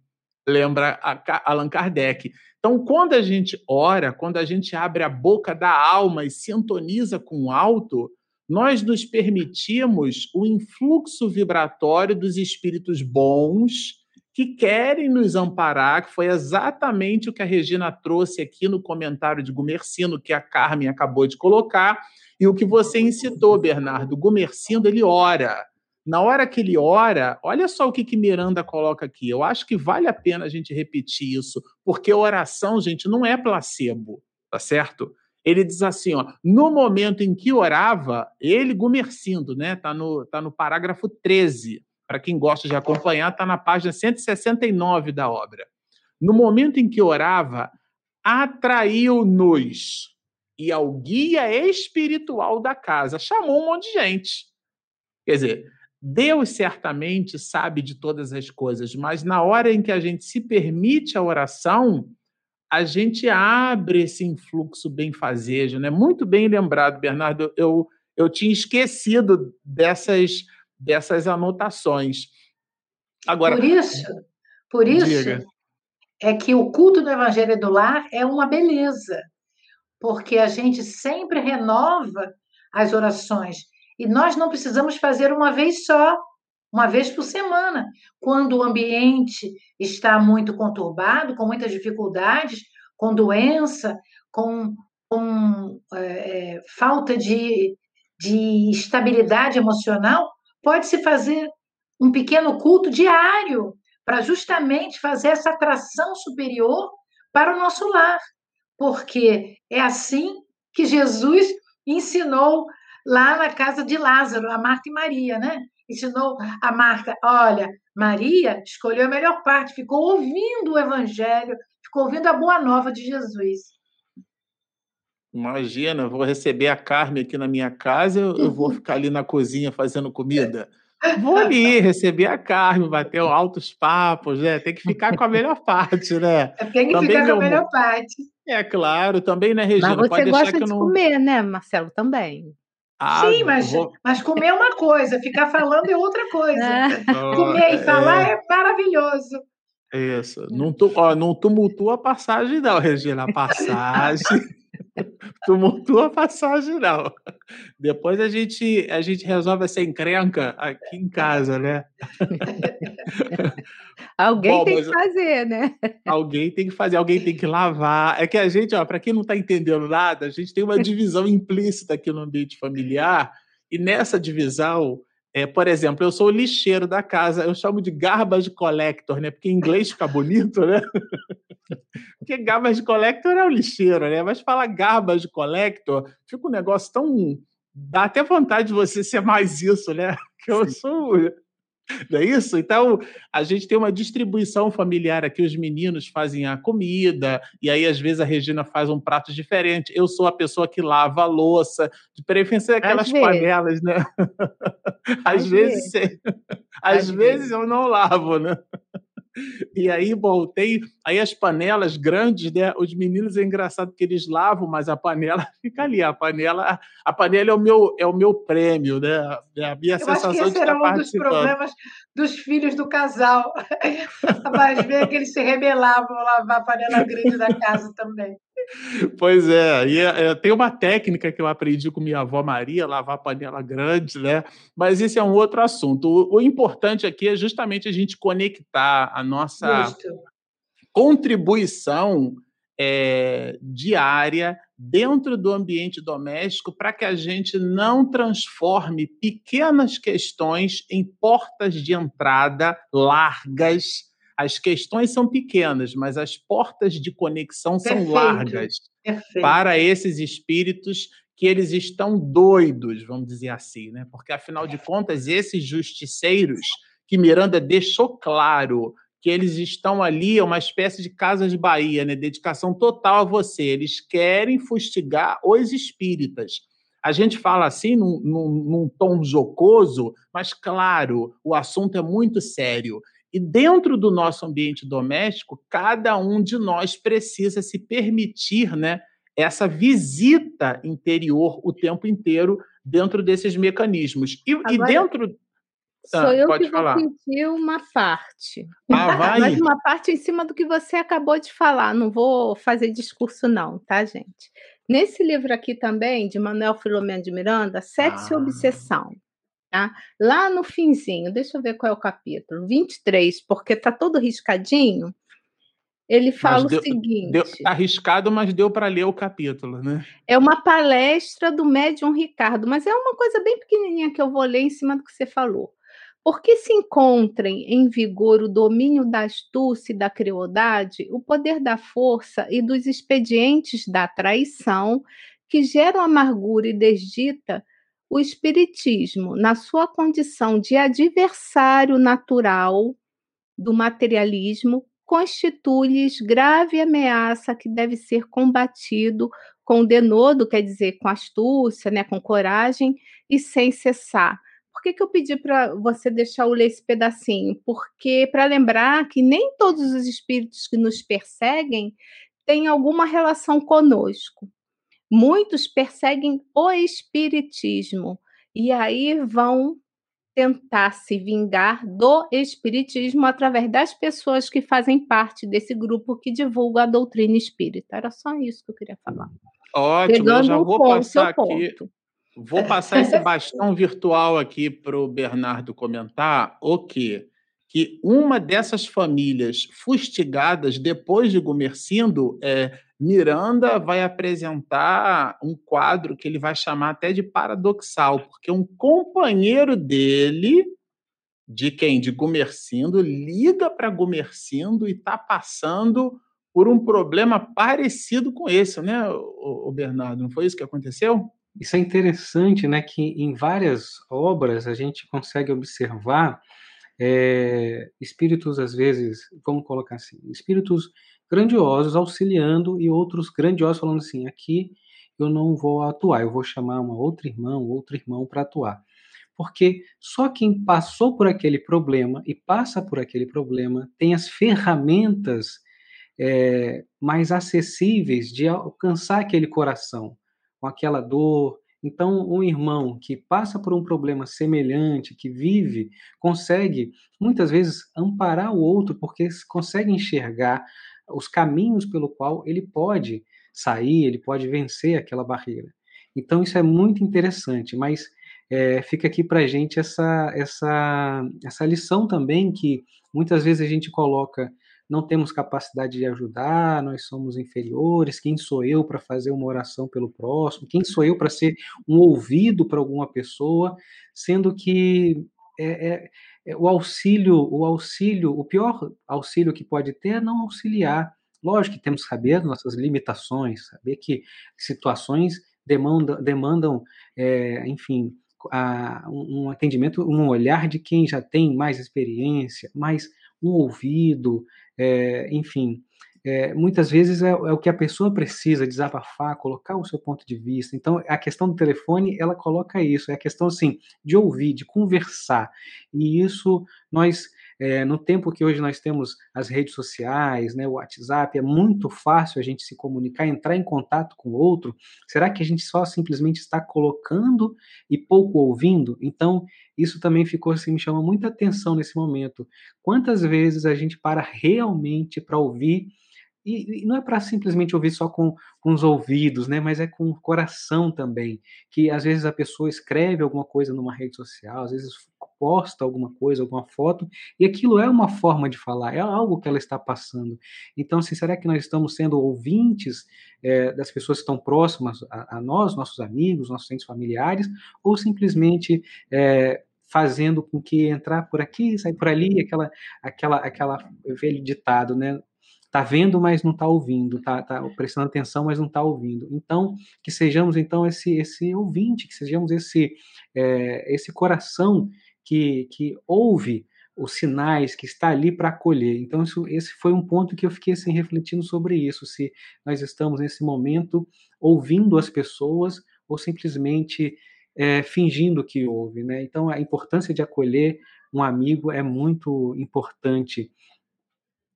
Lembra Allan Kardec. Então, quando a gente ora, quando a gente abre a boca da alma e sintoniza com o alto, nós nos permitimos o influxo vibratório dos espíritos bons que querem nos amparar, que foi exatamente o que a Regina trouxe aqui no comentário de Gumercindo, que a Carmen acabou de colocar, e o que você incitou, Bernardo. Gumercindo, ele ora. Na hora que ele ora, olha só o que, que Miranda coloca aqui. Eu acho que vale a pena a gente repetir isso, porque oração, gente, não é placebo, tá certo? Ele diz assim, ó, no momento em que orava, ele, Gumercindo, né, tá no, tá no parágrafo 13, para quem gosta de acompanhar, está na página 169 da obra. No momento em que orava, atraiu-nos e ao guia espiritual da casa. Chamou um monte de gente. Quer dizer, Deus certamente sabe de todas as coisas, mas na hora em que a gente se permite a oração, a gente abre esse influxo benfazejo, né? Muito bem lembrado, Bernardo. Eu, eu tinha esquecido dessas dessas anotações. Agora, por isso, por isso diga. é que o culto do Evangelho do Lar é uma beleza, porque a gente sempre renova as orações e nós não precisamos fazer uma vez só, uma vez por semana, quando o ambiente está muito conturbado, com muitas dificuldades, com doença, com, com é, falta de, de estabilidade emocional, Pode-se fazer um pequeno culto diário para justamente fazer essa atração superior para o nosso lar, porque é assim que Jesus ensinou lá na casa de Lázaro, a Marta e Maria, né? ensinou a Marta: olha, Maria escolheu a melhor parte, ficou ouvindo o Evangelho, ficou ouvindo a boa nova de Jesus. Imagina, eu vou receber a Carmen aqui na minha casa, eu, eu vou ficar ali na cozinha fazendo comida. Vou ali receber a Carmen, bater altos papos, né? Tem que ficar com a melhor parte, né? Tem que também ficar com a melhor parte. É claro, também, né, Regina? Mas você gosta de não... comer, né, Marcelo? Também. Ah, Sim, mas, vou... mas comer é uma coisa, ficar falando é outra coisa. É. Comer e falar é, é maravilhoso. Isso. Não, tu, ó, não tumultua a passagem, não, Regina. A passagem. (laughs) (laughs) tumultua a passagem, não. Depois a gente, a gente resolve essa encrenca aqui em casa, né? (laughs) alguém Bom, tem que fazer, né? Alguém tem que fazer, alguém tem que lavar. É que a gente, ó, para quem não está entendendo nada, a gente tem uma divisão implícita aqui no ambiente familiar, e nessa divisão é, por exemplo, eu sou o lixeiro da casa, eu chamo de garbage collector, né? Porque em inglês fica bonito, né? (laughs) Porque garbage collector é o lixeiro, né? Mas falar garbage collector fica um negócio tão. dá até vontade de você ser mais isso, né? (laughs) Que eu sou não é isso? Então, a gente tem uma distribuição familiar aqui, os meninos fazem a comida, e aí, às vezes, a Regina faz um prato diferente. Eu sou a pessoa que lava a louça, de preferência aquelas panelas, né? (laughs) Às, às vezes, vezes. (laughs) às, às vezes, vezes eu não lavo, né? E aí voltei, aí as panelas grandes, né? Os meninos é engraçado que eles lavam, mas a panela (laughs) fica ali. A panela, a panela é o meu, é o meu prêmio, né? É a minha Eu sensação acho que esse de era um dos problemas dos filhos do casal. (laughs) Mas ver que eles se rebelavam lavar a panela grande da casa também. Pois é, e é, é, tem uma técnica que eu aprendi com minha avó Maria, lavar panela grande, né? Mas esse é um outro assunto. O, o importante aqui é justamente a gente conectar a nossa Justo. contribuição é, diária dentro do ambiente doméstico para que a gente não transforme pequenas questões em portas de entrada largas as questões são pequenas, mas as portas de conexão Perfeito. são largas Perfeito. para esses espíritos que eles estão doidos, vamos dizer assim, né? Porque afinal de contas, esses justiceiros que Miranda deixou claro que eles estão ali, é uma espécie de casa de Bahia, né? Dedicação total a você. Eles querem fustigar os espíritas. A gente fala assim num, num, num tom jocoso, mas claro, o assunto é muito sério. E dentro do nosso ambiente doméstico, cada um de nós precisa se permitir né, essa visita interior o tempo inteiro dentro desses mecanismos. E, Agora, e dentro. Sou ah, eu que falar. vou pedir uma parte. Ah, vai. (laughs) Mas uma parte em cima do que você acabou de falar. Não vou fazer discurso, não, tá, gente? Nesse livro aqui também, de Manuel Filomeno de Miranda, Sexo ah. e Obsessão. Tá? Lá no finzinho, deixa eu ver qual é o capítulo, 23, porque tá todo riscadinho. Ele fala deu, o seguinte. Deu, tá arriscado, mas deu para ler o capítulo, né? É uma palestra do médium Ricardo, mas é uma coisa bem pequenininha que eu vou ler em cima do que você falou. Porque se encontrem em vigor o domínio da astúcia e da crueldade, o poder da força e dos expedientes da traição, que geram amargura e desdita, o Espiritismo, na sua condição de adversário natural do materialismo, constitui-lhes grave ameaça que deve ser combatido com denodo, quer dizer, com astúcia, né, com coragem e sem cessar. Por que, que eu pedi para você deixar eu ler esse pedacinho? Porque para lembrar que nem todos os espíritos que nos perseguem têm alguma relação conosco. Muitos perseguem o espiritismo e aí vão tentar se vingar do espiritismo através das pessoas que fazem parte desse grupo que divulga a doutrina espírita. Era só isso que eu queria falar. Ótimo, Pegando eu já vou ponto, passar aqui. Vou passar esse bastão virtual aqui para o Bernardo comentar o quê? Que uma dessas famílias fustigadas depois de Gumercindo é, Miranda vai apresentar um quadro que ele vai chamar até de paradoxal, porque um companheiro dele, de quem? De Gumercindo, liga para Gumercindo e está passando por um problema parecido com esse, né, o Bernardo? Não foi isso que aconteceu? Isso é interessante, né, que em várias obras a gente consegue observar é, espíritos, às vezes, vamos colocar assim, espíritos grandiosos auxiliando e outros grandiosos falando assim, aqui eu não vou atuar, eu vou chamar uma outra irmã, outro irmão para atuar. Porque só quem passou por aquele problema e passa por aquele problema tem as ferramentas é, mais acessíveis de alcançar aquele coração, com aquela dor. Então, um irmão que passa por um problema semelhante, que vive, consegue muitas vezes amparar o outro, porque consegue enxergar os caminhos pelo qual ele pode sair, ele pode vencer aquela barreira. Então, isso é muito interessante, mas é, fica aqui para a gente essa, essa, essa lição também que muitas vezes a gente coloca não temos capacidade de ajudar, nós somos inferiores, quem sou eu para fazer uma oração pelo próximo, quem sou eu para ser um ouvido para alguma pessoa, sendo que é, é, é, o auxílio, o auxílio, o pior auxílio que pode ter é não auxiliar. Lógico que temos que saber nossas limitações, saber que situações demandam, demandam é, enfim, a, um atendimento, um olhar de quem já tem mais experiência, mais um ouvido, é, enfim, é, muitas vezes é, é, o que a pessoa precisa desabafar, colocar o seu ponto de vista. Então, a questão do telefone, ela coloca isso, é a questão, assim, de ouvir, de conversar. E isso nós é, no tempo que hoje nós temos as redes sociais, né, o WhatsApp, é muito fácil a gente se comunicar, entrar em contato com o outro. Será que a gente só simplesmente está colocando e pouco ouvindo? Então, isso também ficou assim, me chama muita atenção nesse momento. Quantas vezes a gente para realmente para ouvir e, e, não é para simplesmente ouvir só com, com, os ouvidos, né? Mas é com o coração também. Que às vezes a pessoa escreve alguma coisa numa rede social, às vezes posta alguma coisa, alguma foto, e aquilo é uma forma de falar, é algo que ela está passando. Então, assim, será que nós estamos sendo ouvintes é, das pessoas que estão próximas a, a, nós, nossos amigos, nossos entes familiares, ou simplesmente é, fazendo com que entrar por aqui, sair por ali, aquela, aquela, aquela velho ditado, né? Tá vendo, mas não está ouvindo, tá, tá prestando atenção, mas não está ouvindo. Então, que sejamos então esse esse ouvinte, que sejamos esse é, esse coração que, que ouve os sinais, que está ali para acolher. Então, isso, esse foi um ponto que eu fiquei assim, refletindo sobre isso, se nós estamos nesse momento ouvindo as pessoas ou simplesmente é, fingindo que ouve. Né? Então, a importância de acolher um amigo é muito importante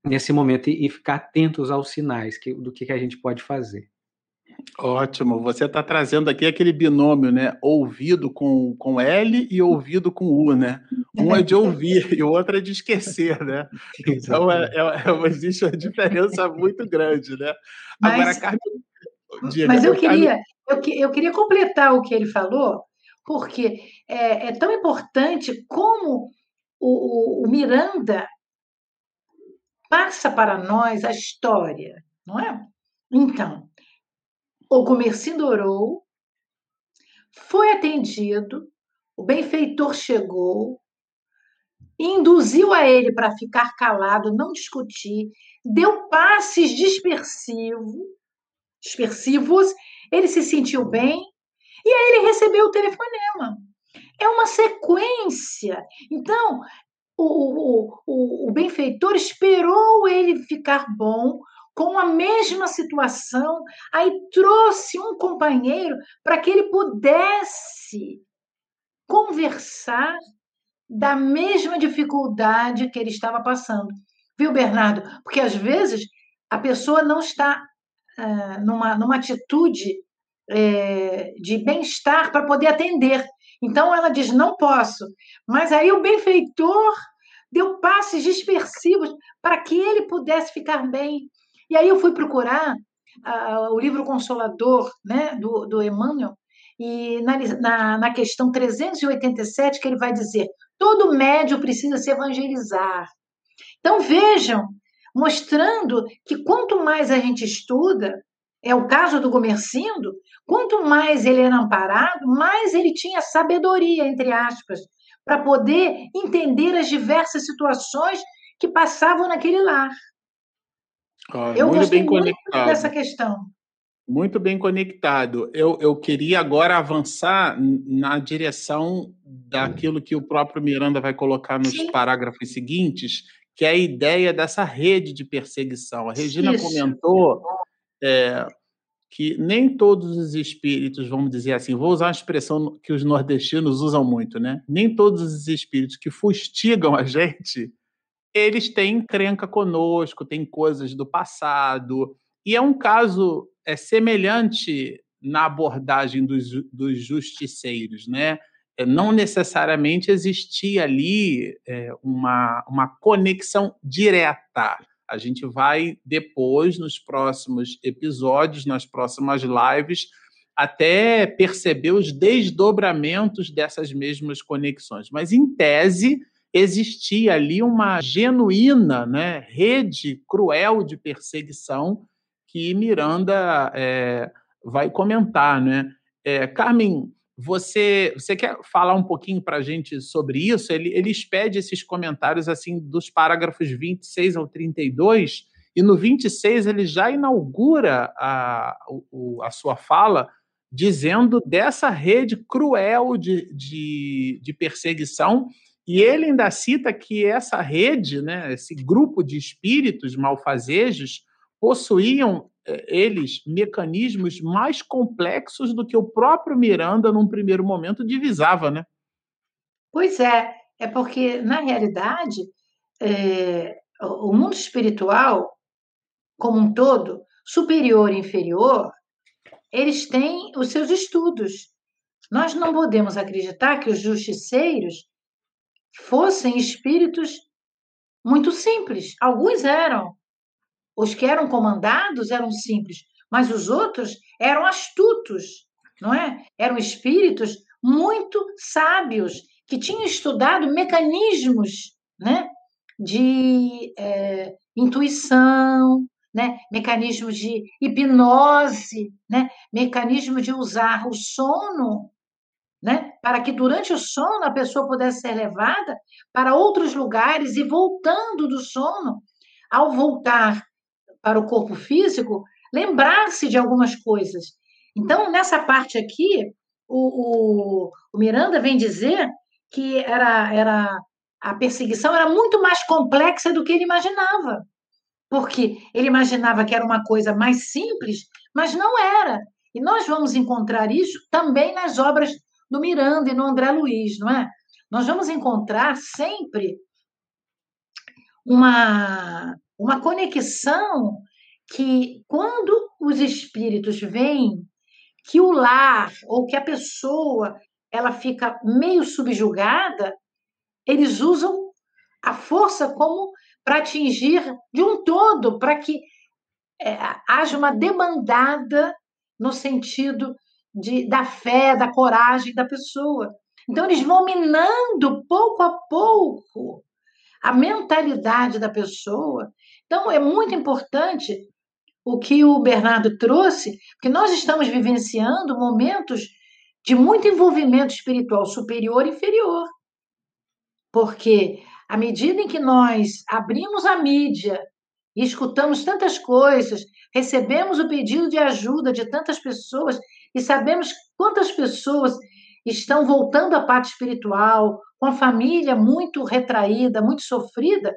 nesse momento e, e ficar atentos aos sinais que, do que, que a gente pode fazer. Ótimo, você está trazendo aqui aquele binômio, né? Ouvido com, com L e ouvido com U, né? Um é de ouvir (laughs) e o outro é de esquecer, né? (laughs) Então é, é, é existe uma diferença muito grande, né? Mas, Agora, Carmen. Diga, mas eu queria, eu, eu queria completar o que ele falou, porque é, é tão importante como o, o, o Miranda passa para nós a história, não é? Então, o comerciante orou, foi atendido, o benfeitor chegou, induziu a ele para ficar calado, não discutir, deu passes dispersivos, dispersivos, ele se sentiu bem e aí ele recebeu o telefonema. É uma sequência. Então, o, o, o, o benfeitor esperou ele ficar bom com a mesma situação, aí trouxe um companheiro para que ele pudesse conversar da mesma dificuldade que ele estava passando. Viu, Bernardo? Porque às vezes a pessoa não está uh, numa, numa atitude é, de bem-estar para poder atender. Então ela diz: não posso. Mas aí o benfeitor deu passes dispersivos para que ele pudesse ficar bem. E aí eu fui procurar uh, o livro Consolador né, do, do Emmanuel, e na, na, na questão 387, que ele vai dizer: todo médio precisa se evangelizar. Então vejam, mostrando que quanto mais a gente estuda, é o caso do Gomercindo, quanto mais ele era amparado, mais ele tinha sabedoria, entre aspas, para poder entender as diversas situações que passavam naquele lar. Oh, eu muito gostei bem muito conectado. dessa questão. Muito bem conectado. Eu, eu queria agora avançar na direção daquilo que o próprio Miranda vai colocar nos Sim. parágrafos seguintes, que é a ideia dessa rede de perseguição. A Regina Isso. comentou é, que nem todos os espíritos, vamos dizer assim, vou usar uma expressão que os nordestinos usam muito, né? Nem todos os espíritos que fustigam a gente, eles têm crenca conosco, têm coisas do passado. E é um caso é semelhante na abordagem dos, dos justiceiros, né? É, não necessariamente existia ali é, uma, uma conexão direta. A gente vai depois, nos próximos episódios, nas próximas lives, até perceber os desdobramentos dessas mesmas conexões. Mas, em tese, existia ali uma genuína né, rede cruel de perseguição que Miranda é, vai comentar, né? É, Carmen, você, você quer falar um pouquinho para a gente sobre isso? Ele, ele expede esses comentários assim dos parágrafos 26 ao 32, e no 26 ele já inaugura a, a sua fala dizendo dessa rede cruel de, de, de perseguição, e ele ainda cita que essa rede, né, esse grupo de espíritos malfazejos, possuíam eh, eles mecanismos mais complexos do que o próprio Miranda, num primeiro momento, divisava, né? Pois é, é porque, na realidade, é, o mundo espiritual, como um todo, superior e inferior, eles têm os seus estudos. Nós não podemos acreditar que os justiceiros fossem espíritos muito simples. Alguns eram, os que eram comandados eram simples, mas os outros eram astutos, não é? Eram espíritos muito sábios que tinham estudado mecanismos, né? De é, intuição, né? mecanismos de hipnose, né? mecanismo de usar o sono, né? Para que durante o sono a pessoa pudesse ser levada para outros lugares e voltando do sono, ao voltar para o corpo físico, lembrar-se de algumas coisas. Então, nessa parte aqui, o, o, o Miranda vem dizer que era, era a perseguição era muito mais complexa do que ele imaginava. Porque ele imaginava que era uma coisa mais simples, mas não era. E nós vamos encontrar isso também nas obras do Miranda e no André Luiz, não é? Nós vamos encontrar sempre uma, uma conexão que, quando os espíritos veem que o lar ou que a pessoa ela fica meio subjugada, eles usam a força como para atingir de um todo, para que é, haja uma demandada no sentido de, da fé, da coragem da pessoa. Então, eles vão minando pouco a pouco a mentalidade da pessoa. Então, é muito importante o que o Bernardo trouxe, porque nós estamos vivenciando momentos de muito envolvimento espiritual superior e inferior. Porque à medida em que nós abrimos a mídia e escutamos tantas coisas, recebemos o pedido de ajuda de tantas pessoas e sabemos quantas pessoas estão voltando à parte espiritual, com a família muito retraída, muito sofrida,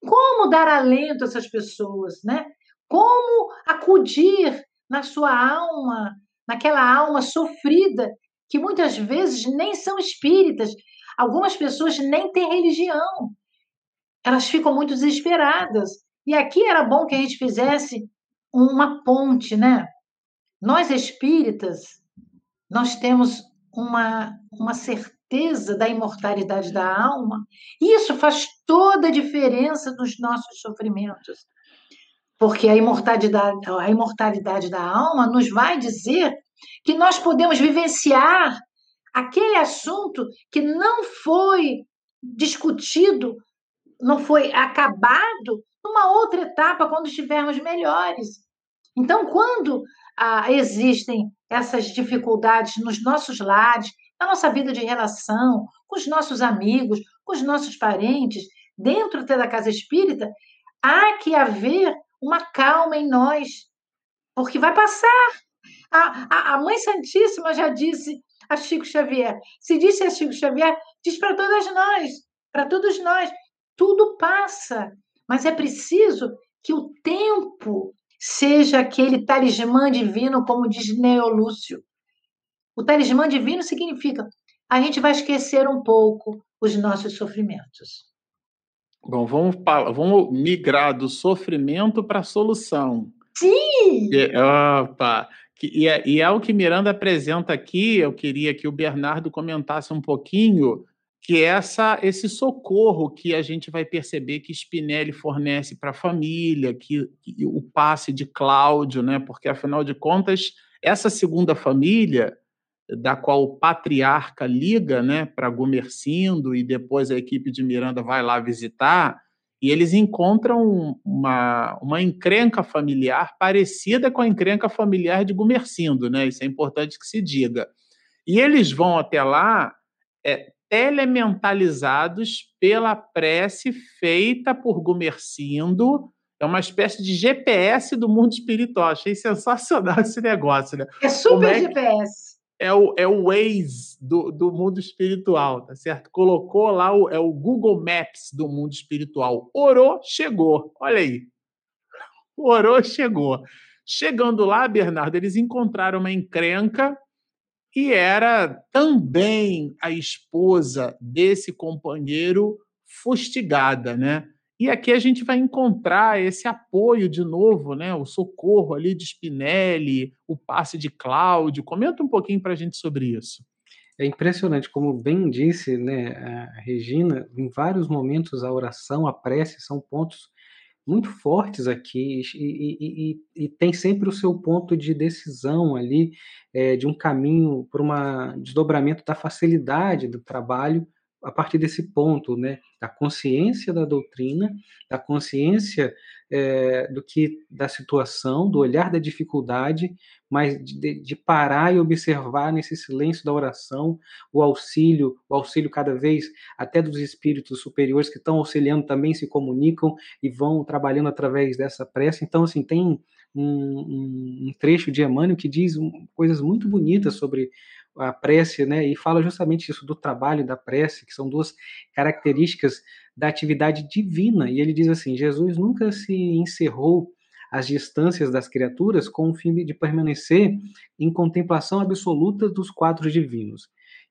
como dar alento a essas pessoas, né? Como acudir na sua alma, naquela alma sofrida, que muitas vezes nem são espíritas, algumas pessoas nem têm religião. Elas ficam muito desesperadas. E aqui era bom que a gente fizesse uma ponte, né? Nós espíritas, nós temos uma, uma certeza da imortalidade da alma, e isso faz toda a diferença nos nossos sofrimentos. Porque a imortalidade, a imortalidade da alma nos vai dizer que nós podemos vivenciar aquele assunto que não foi discutido, não foi acabado numa outra etapa, quando estivermos melhores. Então, quando ah, existem essas dificuldades nos nossos lares, na nossa vida de relação, com os nossos amigos, com os nossos parentes, dentro da casa espírita, há que haver uma calma em nós, porque vai passar. A, a, a Mãe Santíssima já disse a Chico Xavier. Se disse a Chico Xavier, diz para todas nós, para todos nós. Tudo passa, mas é preciso que o tempo seja aquele talismã divino, como diz Neolúcio. O talismã divino significa a gente vai esquecer um pouco os nossos sofrimentos. Bom, vamos, vamos migrar do sofrimento para a solução. Sim! E, opa! E é, e é o que Miranda apresenta aqui. Eu queria que o Bernardo comentasse um pouquinho que é essa esse socorro que a gente vai perceber que Spinelli fornece para a família, que, que, o passe de Cláudio, né? Porque afinal de contas, essa segunda família da qual o patriarca liga, né, para Gumercindo e depois a equipe de Miranda vai lá visitar, e eles encontram uma, uma encrenca familiar parecida com a encrenca familiar de Gumercindo, né? Isso é importante que se diga. E eles vão até lá é, telementalizados pela prece feita por Gumercindo. É uma espécie de GPS do mundo espiritual. Achei sensacional (laughs) esse negócio, né? É super é GPS. É o, é o Waze do, do mundo espiritual, tá certo? Colocou lá, o, é o Google Maps do mundo espiritual. Orou, chegou. Olha aí. (laughs) Orou, chegou. Chegando lá, Bernardo, eles encontraram uma encrenca e era também a esposa desse companheiro fustigada, né? E aqui a gente vai encontrar esse apoio de novo, né? O socorro ali de Spinelli, o passe de Cláudio. Comenta um pouquinho para a gente sobre isso. É impressionante, como bem disse né, a Regina, em vários momentos a oração, a prece são pontos muito fortes aqui e, e, e, e, tem sempre o seu ponto de decisão ali, é, de um caminho para um desdobramento da facilidade do trabalho a partir desse ponto, né, da consciência da doutrina, da consciência é, do que da situação, do olhar da dificuldade, mas de, de, parar e observar nesse silêncio da oração o auxílio, o auxílio cada vez até dos espíritos superiores que estão auxiliando também se comunicam e vão trabalhando através dessa prece. Então, assim, tem um, um, um trecho de Emmanuel que diz coisas muito bonitas sobre a prece, né, e fala justamente isso do trabalho da prece, que são duas características da atividade divina. E ele diz assim: Jesus nunca se encerrou às distâncias das criaturas com o fim de permanecer em contemplação absoluta dos quadros divinos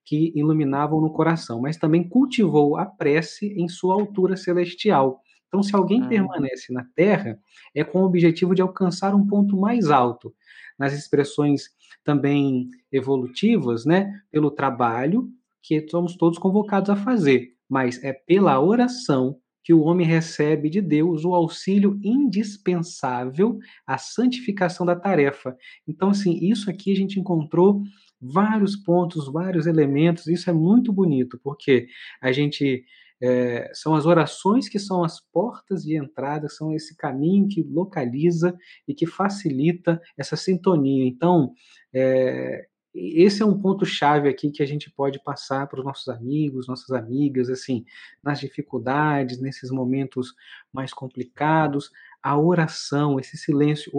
que iluminavam no coração, mas também cultivou a prece em sua altura celestial. Então, se alguém ah. permanece na Terra, é com o objetivo de alcançar um ponto mais alto, nas expressões também evolutivas, né, pelo trabalho que somos todos convocados a fazer, mas é pela oração que o homem recebe de Deus o auxílio indispensável à santificação da tarefa. Então, assim, isso aqui a gente encontrou vários pontos, vários elementos, isso é muito bonito, porque a gente é, são as orações que são as portas de entrada, são esse caminho que localiza e que facilita essa sintonia. Então, é, esse é um ponto chave aqui que a gente pode passar para os nossos amigos, nossas amigas, assim, nas dificuldades, nesses momentos mais complicados, a oração, esse silêncio,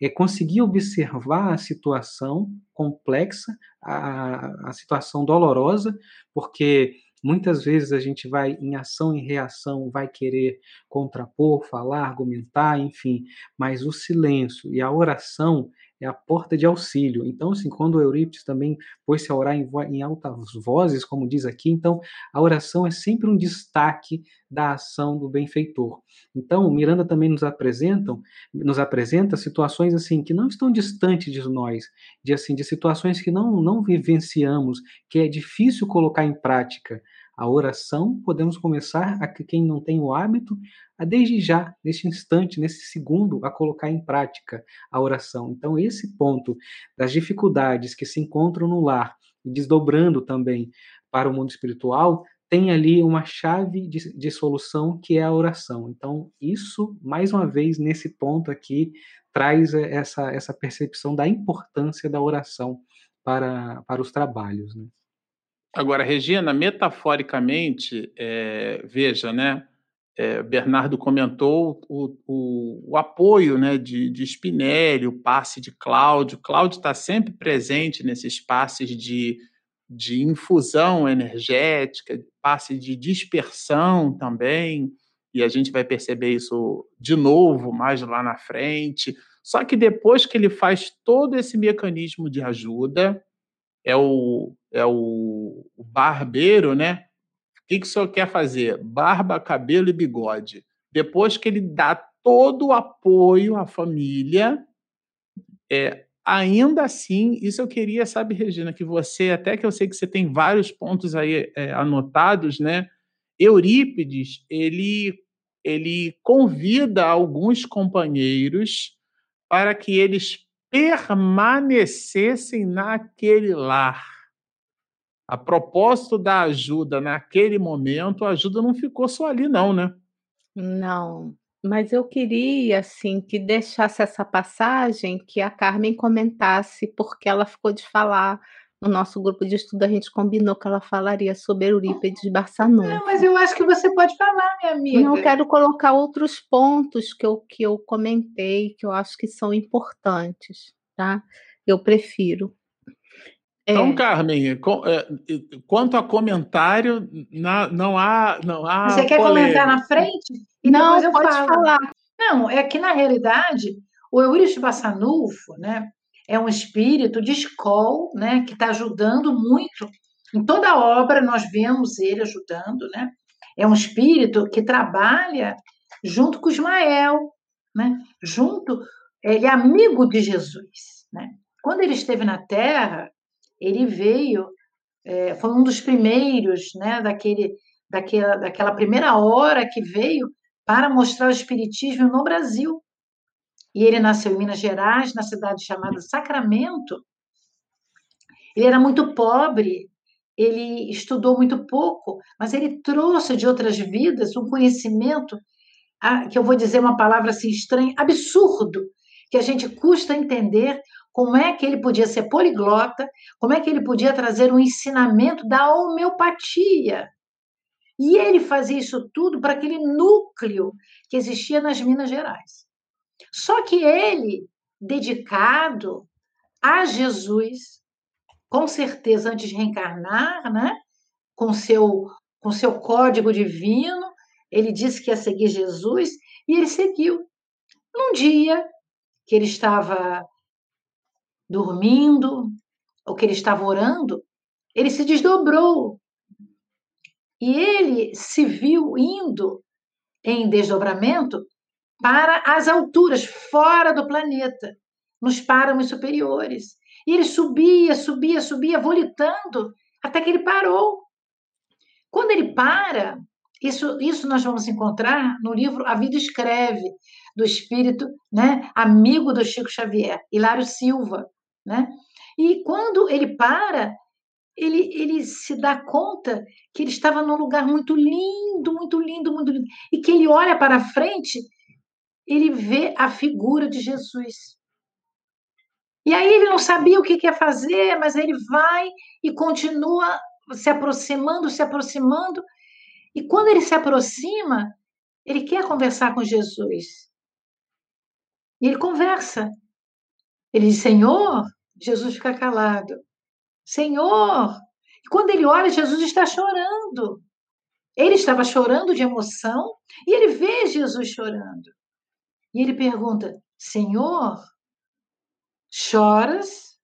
é conseguir observar a situação complexa, a, a situação dolorosa, porque Muitas vezes a gente vai em ação e reação, vai querer contrapor, falar, argumentar, enfim, mas o silêncio e a oração é a porta de auxílio. Então, assim, quando Eurípides também pôs-se a orar em, em, altas vozes, como diz aqui, então a oração é sempre um destaque da ação do benfeitor. Então, Miranda também nos apresentam, nos apresenta situações assim que não estão distantes de nós, de assim, de situações que não não vivenciamos, que é difícil colocar em prática. A oração, podemos começar a quem não tem o hábito, a desde já, neste instante, nesse segundo, a colocar em prática a oração. Então, esse ponto das dificuldades que se encontram no lar e desdobrando também para o mundo espiritual, tem ali uma chave de, de solução que é a oração. Então, isso, mais uma vez, nesse ponto aqui, traz essa, essa percepção da importância da oração para, para os trabalhos. Né? Agora, Regina, metaforicamente, é, veja, né? é, Bernardo comentou o, o, o, apoio né, de, de Spinelli, o passe de Cláudio. Cláudio está sempre presente nesses passes de, de infusão energética, passe de dispersão também, e a gente vai perceber isso de novo mais lá na frente. Só que depois que ele faz todo esse mecanismo de ajuda, é o, é o, barbeiro, né? O que, que o senhor quer fazer? Barba, cabelo e bigode. Depois que ele dá todo o apoio à família, é, ainda assim, isso eu queria, sabe, Regina, que você, até que eu sei que você tem vários pontos aí é, anotados, né? Eurípides, ele, ele convida alguns companheiros para que eles permanecessem naquele lar a propósito da ajuda naquele momento, a ajuda não ficou só ali, não, né? Não, mas eu queria, assim, que deixasse essa passagem, que a Carmen comentasse, porque ela ficou de falar no nosso grupo de estudo, a gente combinou que ela falaria sobre Eurípides Barçanufo. Não, mas eu acho que você pode falar, minha amiga. Não, eu quero colocar outros pontos que eu, que eu comentei, que eu acho que são importantes, tá? Eu prefiro. Então, é. Carmen, é, quanto a comentário, não há. Não há Você quer polêmica. comentar na frente? E não, eu pode falo. falar. Não, é que na realidade o Eurício Bassanufo, né, é um espírito de escola, né, que está ajudando muito. Em toda a obra nós vemos ele ajudando, né? É um espírito que trabalha junto com Ismael, né? Junto, ele é amigo de Jesus, né? Quando ele esteve na Terra, ele veio, é, foi um dos primeiros, né, daquele, daquela, daquela primeira hora que veio para mostrar o Espiritismo no Brasil. E ele nasceu em Minas Gerais, na cidade chamada Sacramento. Ele era muito pobre, ele estudou muito pouco, mas ele trouxe de outras vidas um conhecimento, que eu vou dizer uma palavra assim estranha, absurdo, que a gente custa entender como é que ele podia ser poliglota, como é que ele podia trazer um ensinamento da homeopatia. E ele fazia isso tudo para aquele núcleo que existia nas Minas Gerais. Só que ele, dedicado a Jesus, com certeza antes de reencarnar, né, com seu com seu código divino, ele disse que ia seguir Jesus e ele seguiu. Num dia que ele estava dormindo, ou que ele estava orando, ele se desdobrou. E ele se viu indo em desdobramento para as alturas, fora do planeta, nos páramos superiores. E ele subia, subia, subia, volitando, até que ele parou. Quando ele para, isso, isso nós vamos encontrar no livro A Vida Escreve, do espírito né, amigo do Chico Xavier, Hilário Silva né? E quando ele para, ele, ele se dá conta que ele estava num lugar muito lindo, muito lindo, muito lindo, e que ele olha para frente, ele vê a figura de Jesus. E aí ele não sabia o que quer fazer, mas ele vai e continua se aproximando, se aproximando. E quando ele se aproxima, ele quer conversar com Jesus. E ele conversa. Ele diz: Senhor, Jesus fica calado. Senhor! E quando ele olha, Jesus está chorando. Ele estava chorando de emoção e ele vê Jesus chorando. E ele pergunta: Senhor, choras?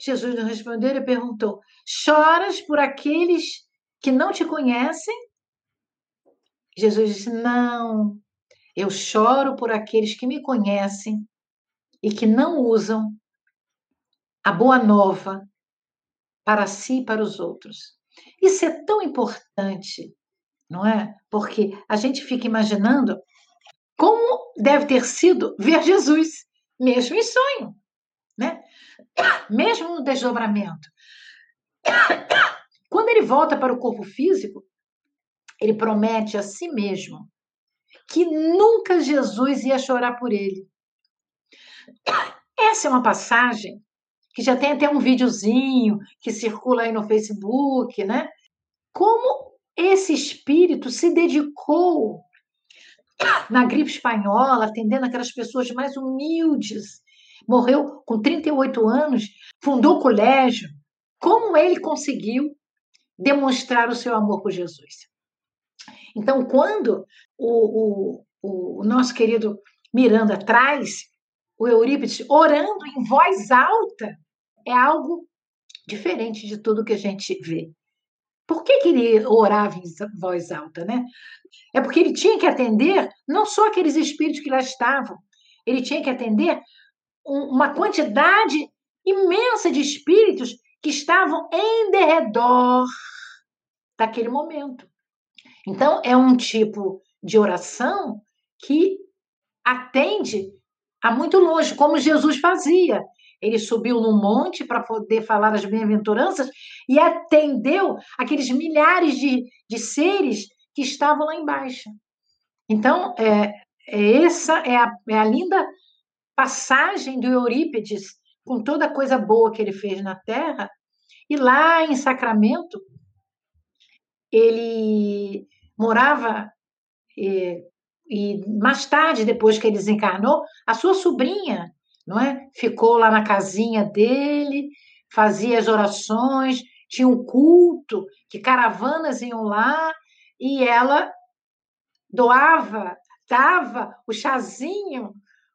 Jesus não respondeu, ele perguntou: Choras por aqueles que não te conhecem? Jesus disse: Não, eu choro por aqueles que me conhecem e que não usam a boa nova para si e para os outros. Isso é tão importante, não é? Porque a gente fica imaginando como deve ter sido ver Jesus, mesmo em sonho, né? Mesmo no desdobramento. Quando ele volta para o corpo físico, ele promete a si mesmo que nunca Jesus ia chorar por ele. Essa é uma passagem que já tem até um videozinho que circula aí no Facebook, né? Como esse espírito se dedicou na gripe espanhola, atendendo aquelas pessoas mais humildes. Morreu com 38 anos, fundou o colégio. Como ele conseguiu demonstrar o seu amor por Jesus? Então, quando o, o, o nosso querido Miranda traz o Eurípides orando em voz alta, é algo diferente de tudo que a gente vê. Por que, que ele orava em voz alta, né? É porque ele tinha que atender não só aqueles espíritos que lá estavam, ele tinha que atender uma quantidade imensa de espíritos que estavam em derredor daquele momento. Então, é um tipo de oração que atende a muito longe, como Jesus fazia. Ele subiu no monte para poder falar as bem-aventuranças e atendeu aqueles milhares de, de seres que estavam lá embaixo. Então, é, é essa é a, é a linda passagem do Eurípides, com toda a coisa boa que ele fez na Terra, e lá em Sacramento, ele morava, e, e mais tarde, depois que ele desencarnou, a sua sobrinha não é? Ficou lá na casinha dele, fazia as orações, tinha um culto, que caravanas iam lá, e ela doava, dava o chazinho,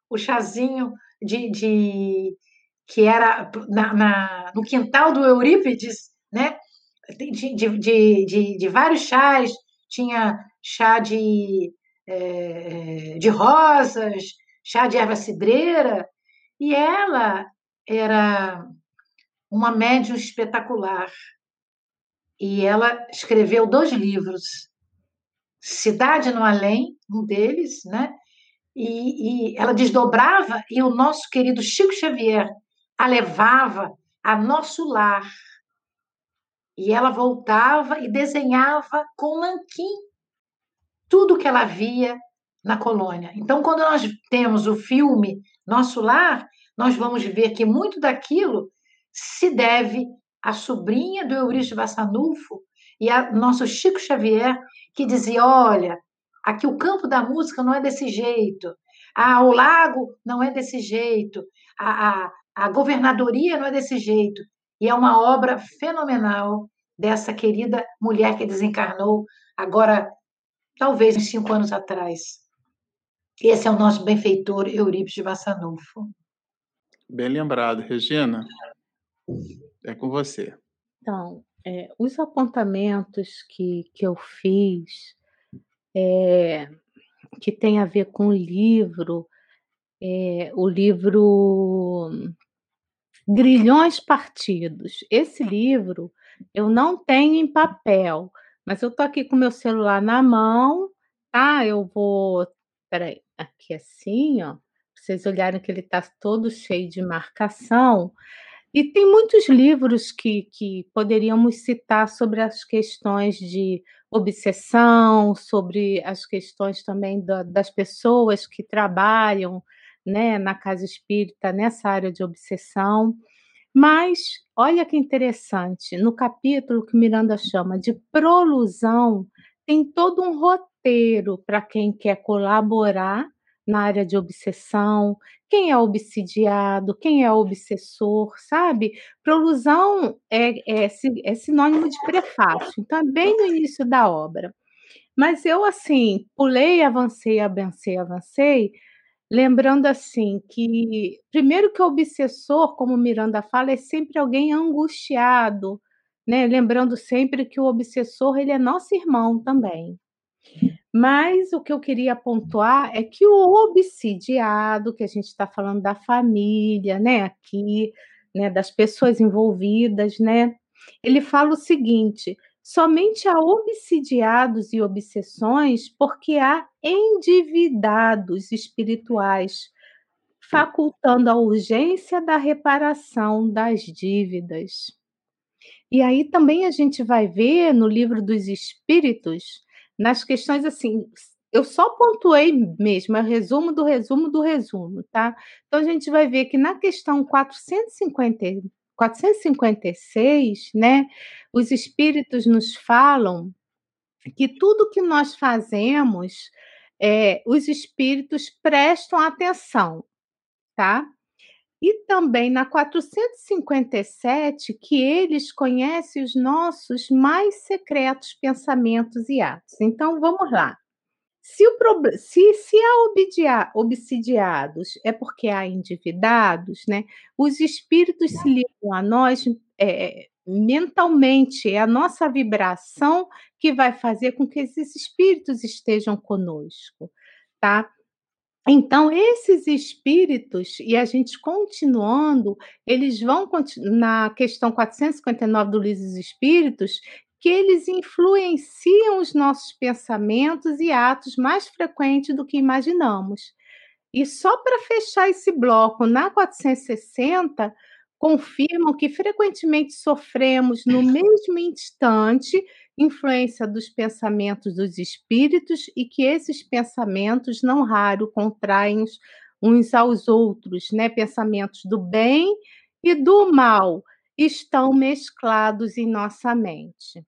o chazinho de, de que era na, na, no quintal do Eurípides, né? De, de, de, de, vários chás, tinha chá de, é, de rosas, chá de erva cidreira, e ela era uma médium espetacular. E ela escreveu dois livros, Cidade no Além, um deles, né? E, e ela desdobrava e o nosso querido Chico Xavier a levava a nosso lar. E ela voltava e desenhava com nanquim tudo que ela via na colônia. Então, quando nós temos o filme Nosso Lar, nós vamos ver que muito daquilo se deve à sobrinha do Eurício Bassanufo e a nosso Chico Xavier, que dizia: olha, aqui o campo da música não é desse jeito, ah, o lago não é desse jeito, a, a, a governadoria não é desse jeito. E é uma obra fenomenal dessa querida mulher que desencarnou agora, talvez uns cinco anos atrás. Esse é o nosso benfeitor Eurípides de Bassanufo. Bem lembrado, Regina. É com você. Então, é, os apontamentos que, que eu fiz, é, que tem a ver com o livro, é, o livro Grilhões Partidos. Esse livro eu não tenho em papel, mas eu tô aqui com meu celular na mão, tá? Eu vou, peraí, aqui assim, ó, vocês olharem que ele está todo cheio de marcação. E tem muitos livros que, que poderíamos citar sobre as questões de obsessão, sobre as questões também da, das pessoas que trabalham né, na casa espírita nessa área de obsessão. Mas olha que interessante, no capítulo que Miranda chama de prolusão, tem todo um roteiro para quem quer colaborar na área de obsessão, quem é obsidiado, quem é obsessor, sabe? Prolusão é, é, é sinônimo de prefácio, então é bem no início da obra. Mas eu, assim, pulei, avancei, avancei, avancei, lembrando assim que, primeiro que o obsessor, como Miranda fala, é sempre alguém angustiado, né? Lembrando sempre que o obsessor, ele é nosso irmão também. Mas o que eu queria pontuar é que o obsidiado, que a gente está falando da família, né, aqui, né, das pessoas envolvidas, né, ele fala o seguinte: somente há obsidiados e obsessões porque há endividados espirituais, facultando a urgência da reparação das dívidas. E aí também a gente vai ver no livro dos Espíritos nas questões assim, eu só pontuei mesmo, é o resumo do resumo do resumo, tá? Então a gente vai ver que na questão 450, 456, né, os espíritos nos falam que tudo que nós fazemos, é, os espíritos prestam atenção, tá? E também na 457, que eles conhecem os nossos mais secretos pensamentos e atos. Então, vamos lá. Se, o, se, se há obsidiados é porque há endividados, né? Os espíritos se ligam a nós é, mentalmente, é a nossa vibração que vai fazer com que esses espíritos estejam conosco, tá? Então, esses espíritos, e a gente continuando, eles vão na questão 459 do Livro dos Espíritos, que eles influenciam os nossos pensamentos e atos mais frequentes do que imaginamos. E só para fechar esse bloco, na 460, confirmam que frequentemente sofremos no mesmo instante influência dos pensamentos dos espíritos e que esses pensamentos não raro contraem uns aos outros, né? Pensamentos do bem e do mal estão mesclados em nossa mente.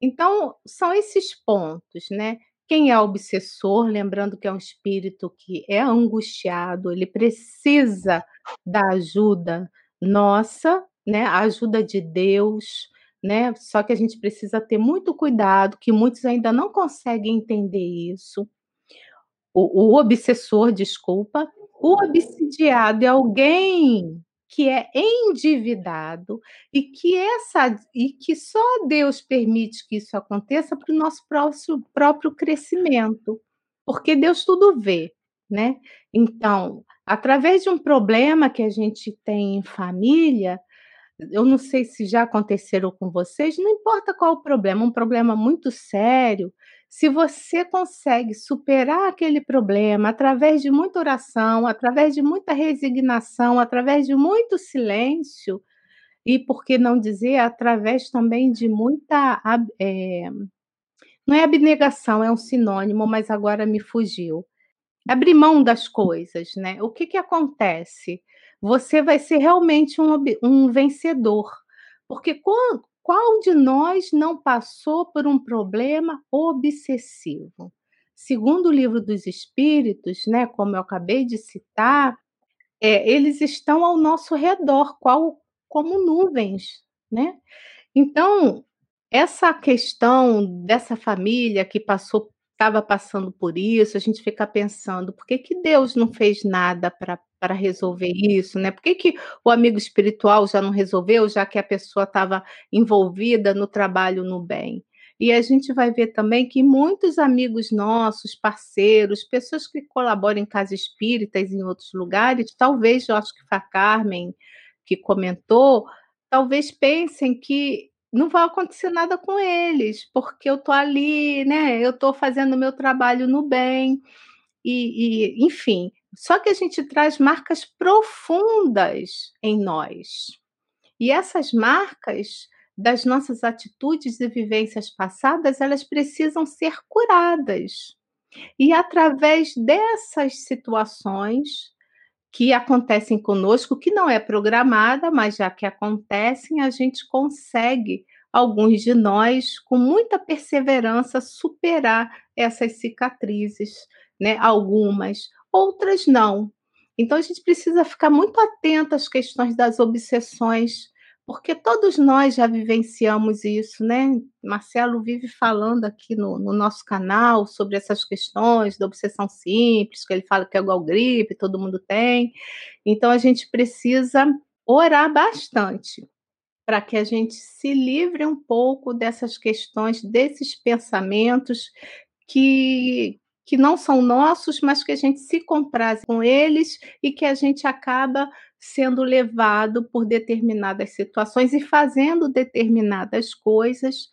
Então, são esses pontos, né? Quem é obsessor, lembrando que é um espírito que é angustiado, ele precisa da ajuda nossa, né? A ajuda de Deus, né? Só que a gente precisa ter muito cuidado, que muitos ainda não conseguem entender isso. O, o obsessor, desculpa, o obsidiado é alguém que é endividado e que essa e que só Deus permite que isso aconteça para o nosso próprio, próprio crescimento, porque Deus tudo vê, né? Então, através de um problema que a gente tem em família, eu não sei se já aconteceram com vocês, não importa qual o problema, um problema muito sério, se você consegue superar aquele problema através de muita oração, através de muita resignação, através de muito silêncio, e por que não dizer, através também de muita. É, não é abnegação, é um sinônimo, mas agora me fugiu. Abrir mão das coisas, né? O que, que acontece? Você vai ser realmente um, um vencedor. Porque qual, qual de nós não passou por um problema obsessivo? Segundo o livro dos Espíritos, né, como eu acabei de citar, é, eles estão ao nosso redor, qual, como nuvens, né? Então, essa questão dessa família que passou estava passando por isso, a gente fica pensando, por que, que Deus não fez nada para resolver isso, né? Por que, que o amigo espiritual já não resolveu, já que a pessoa estava envolvida no trabalho no bem? E a gente vai ver também que muitos amigos nossos, parceiros, pessoas que colaboram em casas espíritas em outros lugares, talvez, eu acho que foi a Carmen que comentou, talvez pensem que não vai acontecer nada com eles, porque eu estou ali, né? Eu estou fazendo o meu trabalho no bem, e, e, enfim. Só que a gente traz marcas profundas em nós. E essas marcas das nossas atitudes e vivências passadas, elas precisam ser curadas. E através dessas situações, que acontecem conosco, que não é programada, mas já que acontecem, a gente consegue, alguns de nós, com muita perseverança, superar essas cicatrizes, né? Algumas, outras não. Então a gente precisa ficar muito atento às questões das obsessões porque todos nós já vivenciamos isso, né? Marcelo vive falando aqui no, no, nosso canal sobre essas questões da obsessão simples, que ele fala que é igual gripe, todo mundo tem. Então a gente precisa orar bastante para que a gente se livre um pouco dessas questões, desses pensamentos que, que não são nossos, mas que a gente se compraz com eles e que a gente acaba sendo levado por determinadas situações e fazendo determinadas coisas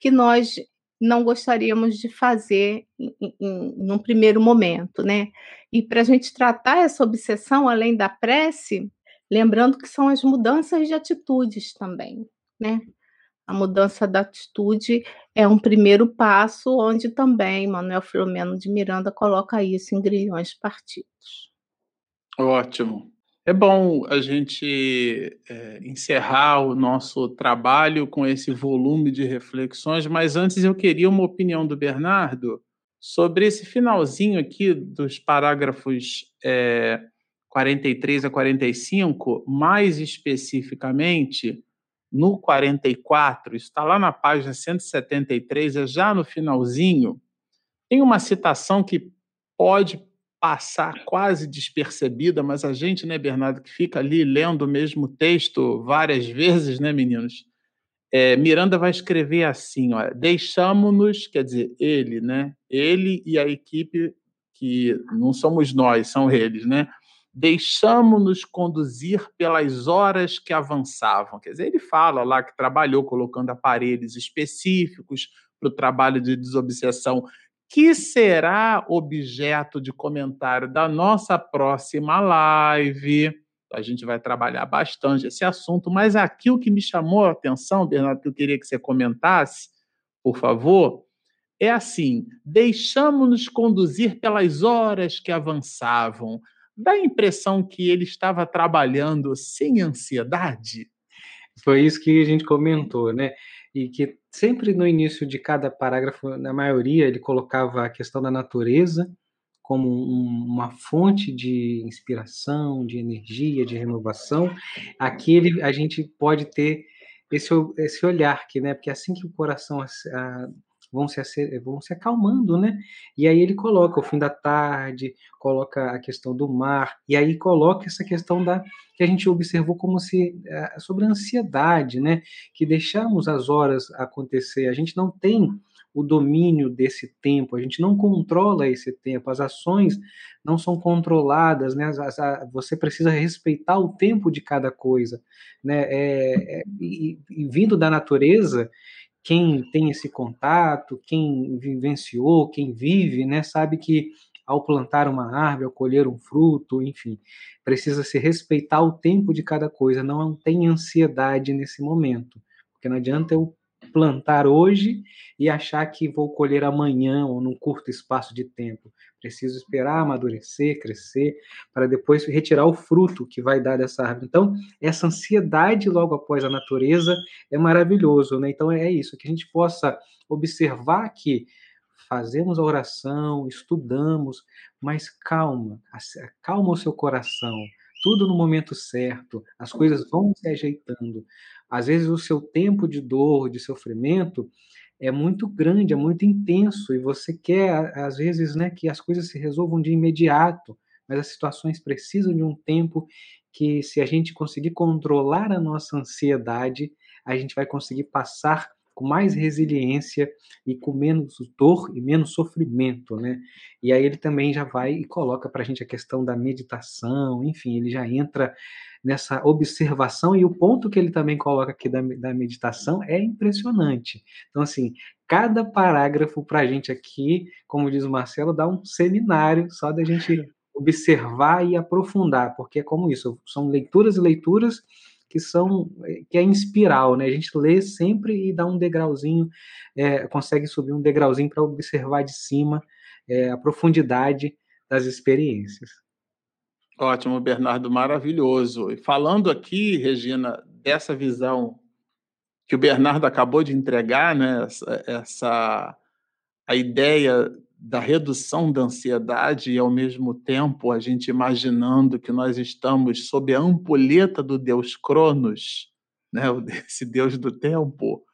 que nós não gostaríamos de fazer em, num primeiro momento, né? E para a gente tratar essa obsessão, além da prece, lembrando que são as mudanças de atitudes também, né? A mudança da atitude é um primeiro passo, onde também Manuel Filomeno de Miranda coloca isso em grilhões partidos. Ótimo. É bom a gente é, encerrar o nosso trabalho com esse volume de reflexões, mas antes eu queria uma opinião do Bernardo sobre esse finalzinho aqui dos parágrafos é, 43 a 45, mais especificamente no 44, está lá na página 173, é já no finalzinho, tem uma citação que pode passar quase despercebida, mas a gente, né, Bernardo, que fica ali lendo o mesmo texto várias vezes, né, meninos? É, Miranda vai escrever assim, deixamos-nos, quer dizer, ele, né? Ele e a equipe que não somos nós, são eles, né? Deixamos-nos conduzir pelas horas que avançavam. Quer dizer, ele fala lá que trabalhou colocando aparelhos específicos para o trabalho de desobsessão que será objeto de comentário da nossa próxima live. A gente vai trabalhar bastante esse assunto, mas aqui o que me chamou a atenção, Bernardo, que eu queria que você comentasse, por favor, é assim: deixamos-nos conduzir pelas horas que avançavam. Dá a impressão que ele estava trabalhando sem ansiedade? Foi isso que a gente comentou, né? e que sempre no início de cada parágrafo, na maioria, ele colocava a questão da natureza como um, uma fonte de inspiração, de energia, de renovação. Aqui ele, a gente pode ter esse, esse olhar que, né, porque é assim que o coração a, vão se, vão se acalmando, né? E aí ele coloca o fim da tarde, coloca a questão do mar, e aí coloca essa questão da que a gente observou como se eh, sobre a ansiedade, né? Que deixamos as horas acontecer, a gente não tem o domínio desse tempo, a gente não controla esse tempo, as ações não são controladas, né? você precisa respeitar o tempo de cada coisa, né? É, é, e, e vindo da natureza, quem tem esse contato, quem vivenciou, quem vive, né, sabe que ao plantar uma árvore, ao colher um fruto, enfim, precisa se respeitar o tempo de cada coisa, não tem ansiedade nesse momento, porque não adianta eu plantar hoje e achar que vou colher amanhã ou num curto espaço de tempo. Preciso esperar amadurecer, crescer, para depois retirar o fruto que vai dar dessa árvore. Então, essa ansiedade logo após a natureza é maravilhoso, né? Então é isso, que a gente possa observar que fazemos a oração, estudamos, mas calma, calma o seu coração, tudo no momento certo, as coisas vão se ajeitando. Às vezes o seu tempo de dor, de sofrimento, é muito grande, é muito intenso e você quer às vezes, né, que as coisas se resolvam de imediato, mas as situações precisam de um tempo que se a gente conseguir controlar a nossa ansiedade, a gente vai conseguir passar com mais resiliência e com menos dor e menos sofrimento, né? E aí ele também já vai e coloca para a gente a questão da meditação, enfim, ele já entra nessa observação e o ponto que ele também coloca aqui da, da meditação é impressionante. Então, assim, cada parágrafo para a gente aqui, como diz o Marcelo, dá um seminário só da gente observar e aprofundar, porque é como isso, são leituras e leituras que são que é em espiral, né? A gente lê sempre e dá um degrauzinho, é, consegue subir um degrauzinho para observar de cima é, a profundidade das experiências. Ótimo, Bernardo, maravilhoso. E falando aqui, Regina, dessa visão que o Bernardo acabou de entregar, né? Essa, essa a ideia da redução da ansiedade e, ao mesmo tempo, a gente imaginando que nós estamos sob a ampulheta do Deus Cronos, né, (laughs) esse Deus do tempo.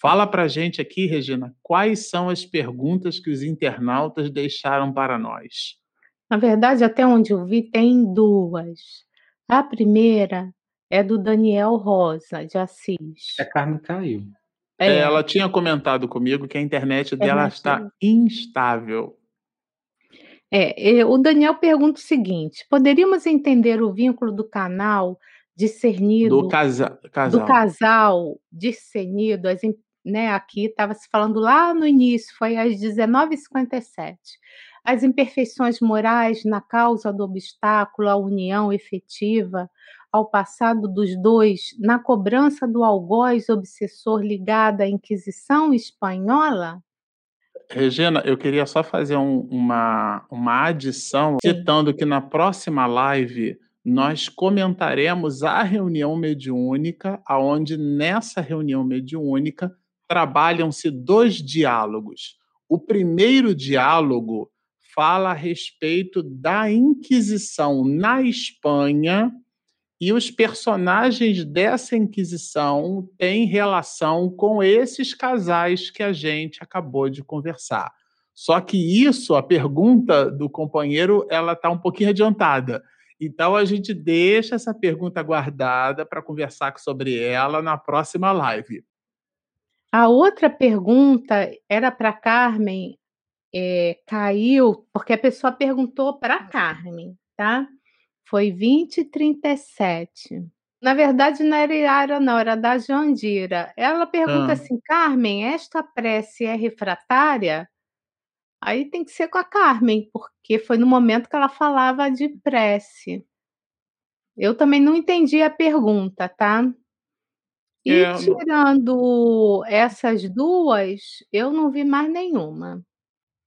Fala para a gente aqui, Regina, quais são as perguntas que os internautas deixaram para nós? Na verdade, até onde eu vi, tem duas. A primeira é do Daniel Rosa, de Assis. A Carmen caiu. É. Ela tinha comentado comigo que a internet dela está instável. É, o Daniel pergunta o seguinte: poderíamos entender o vínculo do canal discernido do, casa, casal. do casal discernido, as, né, aqui estava se falando lá no início, foi às 19h57. As imperfeições morais na causa do obstáculo à união efetiva, ao passado dos dois na cobrança do algoz obsessor ligado à Inquisição espanhola? Regina, eu queria só fazer um, uma, uma adição, Sim. citando que na próxima live nós comentaremos a reunião mediúnica, aonde nessa reunião mediúnica trabalham-se dois diálogos. O primeiro diálogo fala a respeito da Inquisição na Espanha e os personagens dessa Inquisição têm relação com esses casais que a gente acabou de conversar. Só que isso, a pergunta do companheiro, ela está um pouquinho adiantada. Então a gente deixa essa pergunta guardada para conversar sobre ela na próxima live. A outra pergunta era para Carmen, é, caiu, porque a pessoa perguntou para Carmen, tá? Foi 2037. Na verdade, não era Iara, não, era da Jandira. Ela pergunta ah. assim: Carmen, esta prece é refratária? Aí tem que ser com a Carmen, porque foi no momento que ela falava de prece. Eu também não entendi a pergunta, tá? E é, tirando essas duas, eu não vi mais nenhuma.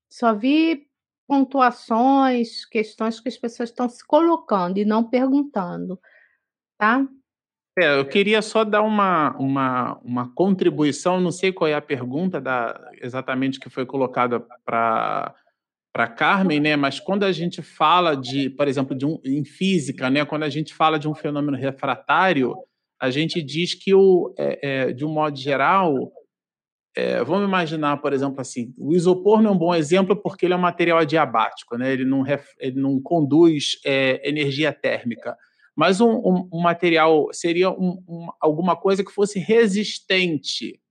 Só vi pontuações, questões que as pessoas estão se colocando e não perguntando, tá? É, eu queria só dar uma, uma, uma contribuição, não sei qual é a pergunta da, exatamente que foi colocada para para Carmen, né? Mas quando a gente fala de, por exemplo, de um, em física, né? Quando a gente fala de um fenômeno refratário, a gente diz que o, é, é, de um modo geral, é, vamos imaginar, por exemplo, assim, o isopor não é um bom exemplo porque ele é um material adiabático, né? ele, não ref, ele não conduz é, energia térmica. Mas um, um, um material seria um, alguma coisa que fosse resistente,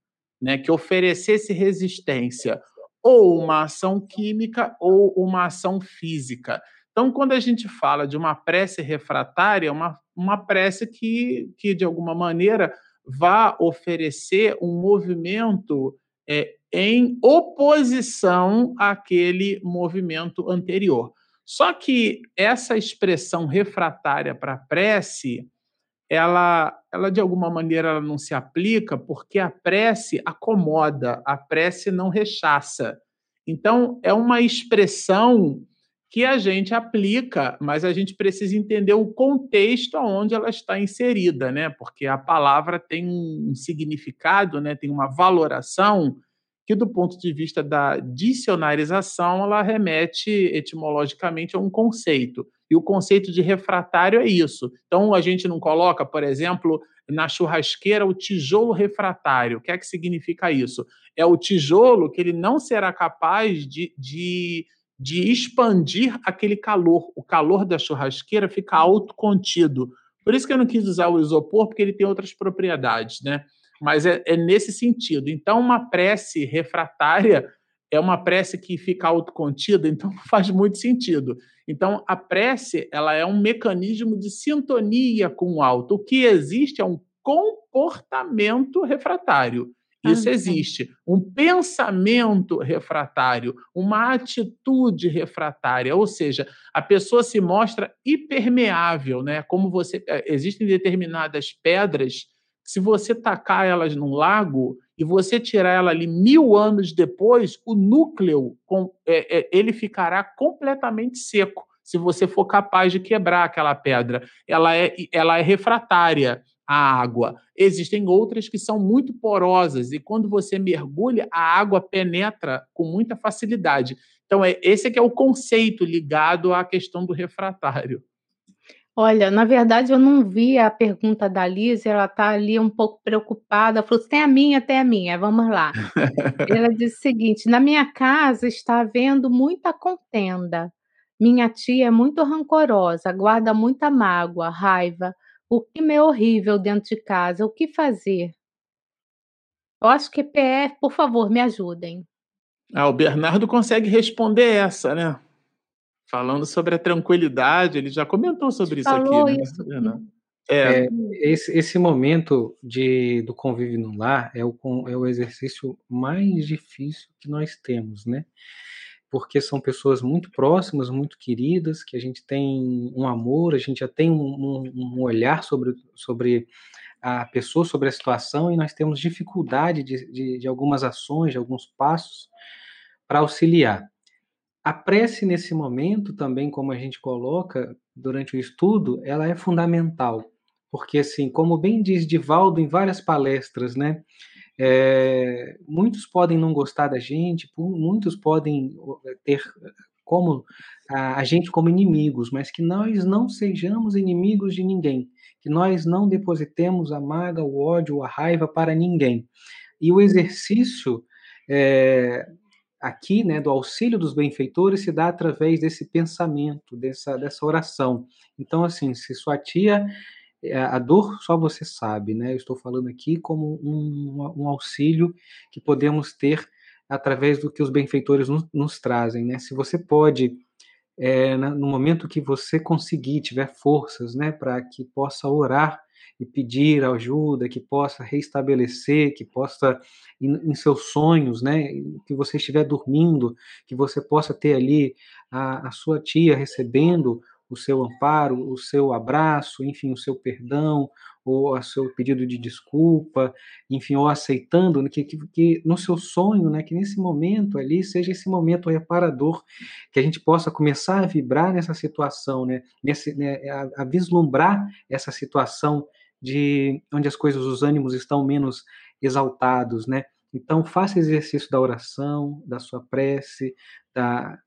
né? que oferecesse resistência, ou uma ação química ou uma ação física. Então, quando a gente fala de uma prece refratária, é uma, uma prece que, que, de alguma maneira, vá oferecer um movimento é, em oposição àquele movimento anterior. Só que essa expressão refratária para prece, ela, ela de alguma maneira ela não se aplica porque a prece acomoda, a prece não rechaça. Então, é uma expressão que a gente aplica, mas a gente precisa entender o contexto onde ela está inserida, né? Porque a palavra tem um significado, né? Tem uma valoração que, do ponto de vista da dicionarização, ela remete etimologicamente a um conceito. E o conceito de refratário é isso. Então, a gente não coloca, por exemplo, na churrasqueira o tijolo refratário. O que é que significa isso? É o tijolo que ele não será capaz de, de de expandir aquele calor. O calor da churrasqueira fica autocontido. Por isso que eu não quis usar o isopor, porque ele tem outras propriedades, né? Mas é, é nesse sentido. Então, uma prece refratária é uma prece que fica autocontida, então (laughs) faz muito sentido. Então, a prece ela é um mecanismo de sintonia com o alto. O que existe é um comportamento refratário. Isso existe. Um pensamento refratário, uma atitude refratária, ou seja, a pessoa se mostra hipermeável, né? Como você eh, existem determinadas pedras, se você tacar elas num lago e você tirar ela ali mil anos depois, o núcleo com, é, é, ele ficará completamente seco. Se você for capaz de quebrar aquela pedra, ela é, ela é refratária a água. Existem outras que são muito porosas e quando você mergulha, a água penetra com muita facilidade. Então, é, esse é que é o conceito ligado à questão do refratário. Olha, na verdade, eu não vi a pergunta da Liz, ela está ali um pouco preocupada. Falou: tem a minha, tem a minha, vamos lá. (laughs) ela disse o seguinte: na minha casa está havendo muita contenda. Minha tia é muito rancorosa, guarda muita mágoa, raiva. O clima é horrível dentro de casa, o que fazer? Eu acho que PF, por favor, me ajudem. Ah, o Bernardo consegue responder essa, né? Falando sobre a tranquilidade, ele já comentou sobre isso Falou aqui, né? isso. É. é esse, esse, momento de, do convívio no lar é o, é o exercício mais difícil que nós temos, né? Porque são pessoas muito próximas, muito queridas, que a gente tem um amor, a gente já tem um, um olhar sobre, sobre a pessoa, sobre a situação, e nós temos dificuldade de, de, de algumas ações, de alguns passos para auxiliar. a prece nesse momento também, como a gente coloca durante o estudo, ela é fundamental, porque assim, como bem diz Divaldo em várias palestras, né? É, muitos podem não gostar da gente, muitos podem ter como a, a, gente como inimigos, mas que nós não sejamos inimigos de ninguém, que nós não depositemos a maga, o ódio, a raiva para ninguém. E o exercício é, aqui, né, do auxílio dos benfeitores se dá através desse pensamento, dessa, dessa oração. Então, assim, se sua tia a dor só você sabe, né? Eu estou falando aqui como um, um auxílio que podemos ter através do que os benfeitores nos, nos trazem, né? Se você pode, é, no momento que você conseguir, tiver forças, né, para que possa orar e pedir ajuda, que possa reestabelecer, que possa, em, em, seus sonhos, né, que você estiver dormindo, que você possa ter ali a, a sua tia recebendo o seu amparo, o seu abraço, enfim, o seu perdão, ou o seu pedido de desculpa, enfim, ou aceitando né, que, que, que, no seu sonho, né, que nesse momento ali seja esse momento reparador, que a gente possa começar a vibrar nessa situação, né, nesse, né, a, a vislumbrar essa situação de onde as coisas, os ânimos estão menos exaltados, né? Então, faça exercício da oração, da sua prece, da,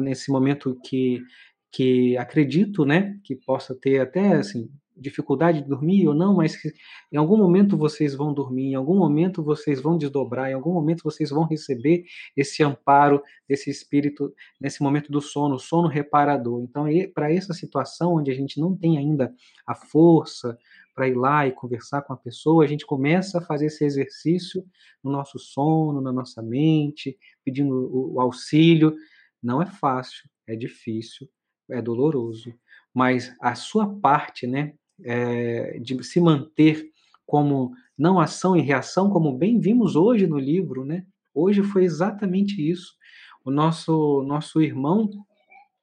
nesse momento que que acredito, né, que possa ter até assim dificuldade de dormir ou não, mas que em algum momento vocês vão dormir, em algum momento vocês vão desdobrar, em algum momento vocês vão receber esse amparo desse espírito nesse momento do sono, sono reparador. Então, para essa situação onde a gente não tem ainda a força para ir lá e conversar com a pessoa, a gente começa a fazer esse exercício no nosso sono, na nossa mente, pedindo o auxílio. Não é fácil, é difícil, é doloroso, mas a sua parte, né, é, de se manter como não ação e reação, como bem vimos hoje no livro, né? Hoje foi exatamente isso. O nosso nosso irmão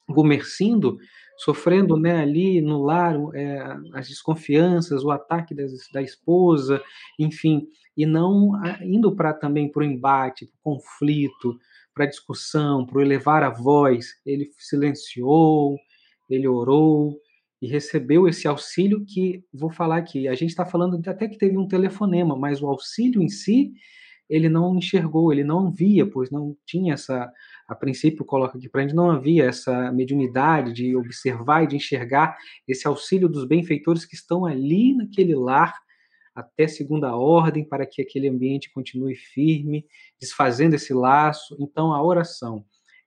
Gumercindo sofrendo né, ali no lar é, as desconfianças, o ataque das, da esposa, enfim, e não indo para também para o embate, para o conflito, para discussão, para elevar a voz. Ele silenciou, ele orou e recebeu esse auxílio que, vou falar aqui, a gente está falando até que teve um telefonema, mas o auxílio em si, ele não enxergou, ele não via, pois não tinha essa, a princípio coloca aqui para a gente, não havia essa mediunidade de observar e de enxergar esse auxílio dos benfeitores que estão ali naquele lar, até segunda ordem, para que aquele ambiente continue firme, desfazendo esse laço. Então, a oração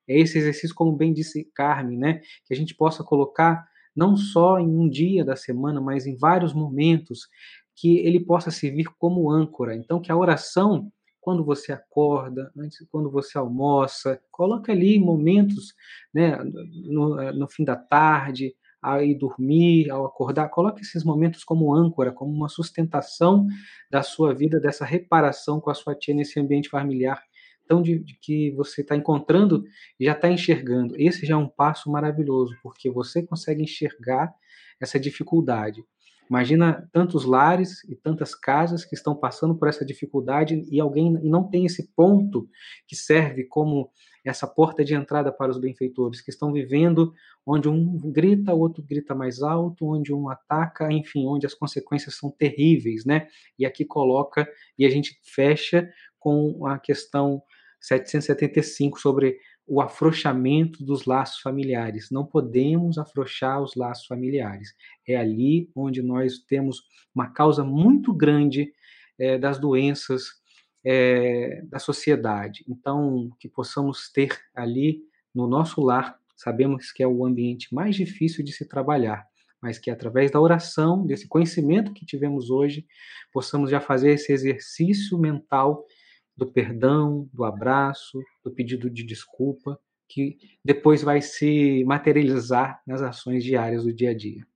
é esse exercício, como bem disse Carmen, né? Que a gente possa colocar não só em um dia da semana, mas em vários momentos, que ele possa servir como âncora. Então, que a oração, quando você acorda, antes, quando você almoça, coloca ali momentos, né, no, no fim da tarde, ao ir dormir, ao acordar, coloque esses momentos como âncora, como uma sustentação da sua vida, dessa reparação com a sua tia nesse ambiente familiar, tão de, de que você está encontrando e já está enxergando. Esse já é um passo maravilhoso, porque você consegue enxergar essa dificuldade. Imagina tantos lares e tantas casas que estão passando por essa dificuldade e alguém e não tem esse ponto que serve como essa porta de entrada para os benfeitores, que estão vivendo onde um grita, o outro grita mais alto, onde um ataca, enfim, onde as consequências são terríveis, né? E aqui coloca e a gente fecha com a questão 775 sobre o afrouxamento dos laços familiares. Não podemos afrouxar os laços familiares. É ali onde nós temos uma causa muito grande é, das doenças é, da sociedade. Então, que possamos ter ali no nosso lar, sabemos que é o ambiente mais difícil de se trabalhar, mas que através da oração, desse conhecimento que tivemos hoje, possamos já fazer esse exercício mental do perdão, do abraço, do pedido de desculpa, que depois vai se materializar nas ações diárias do dia a dia.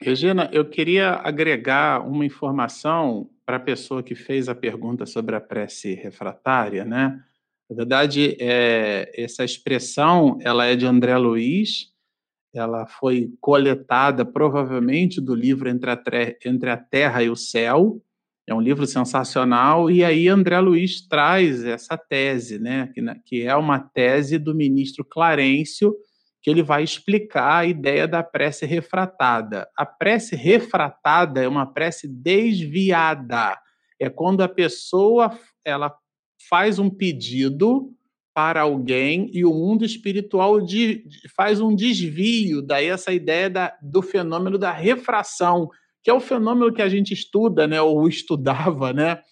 Regina, eu queria agregar uma informação para a pessoa que fez a pergunta sobre a prece refratária, né? Na verdade, é, essa expressão ela é de André Luiz, ela foi coletada provavelmente do livro Entre a, Entre a Terra e o Céu, É um livro sensacional, e aí André Luiz traz essa tese, né, que, que é uma tese do ministro Clarencio, que ele vai explicar a ideia da prece refratada. A prece refratada é uma prece desviada. É quando a pessoa ela faz um pedido para alguém e o mundo espiritual de, faz um desvio. Daí essa ideia da, do fenômeno da refração, que é o fenômeno que a gente estuda, né, ou (laughs) estudava, né,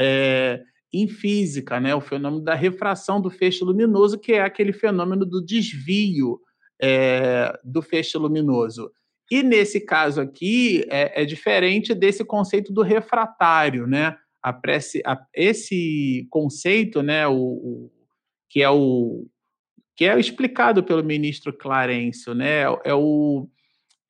é, em física, né, o fenômeno da refração do feixe luminoso, que é aquele fenômeno do desvio é, do feixe luminoso. E nesse caso aqui é, é, diferente desse conceito do refratário, né? A prece, a, esse conceito, né, o, o, que é o que é explicado pelo ministro Clarencio, né? É o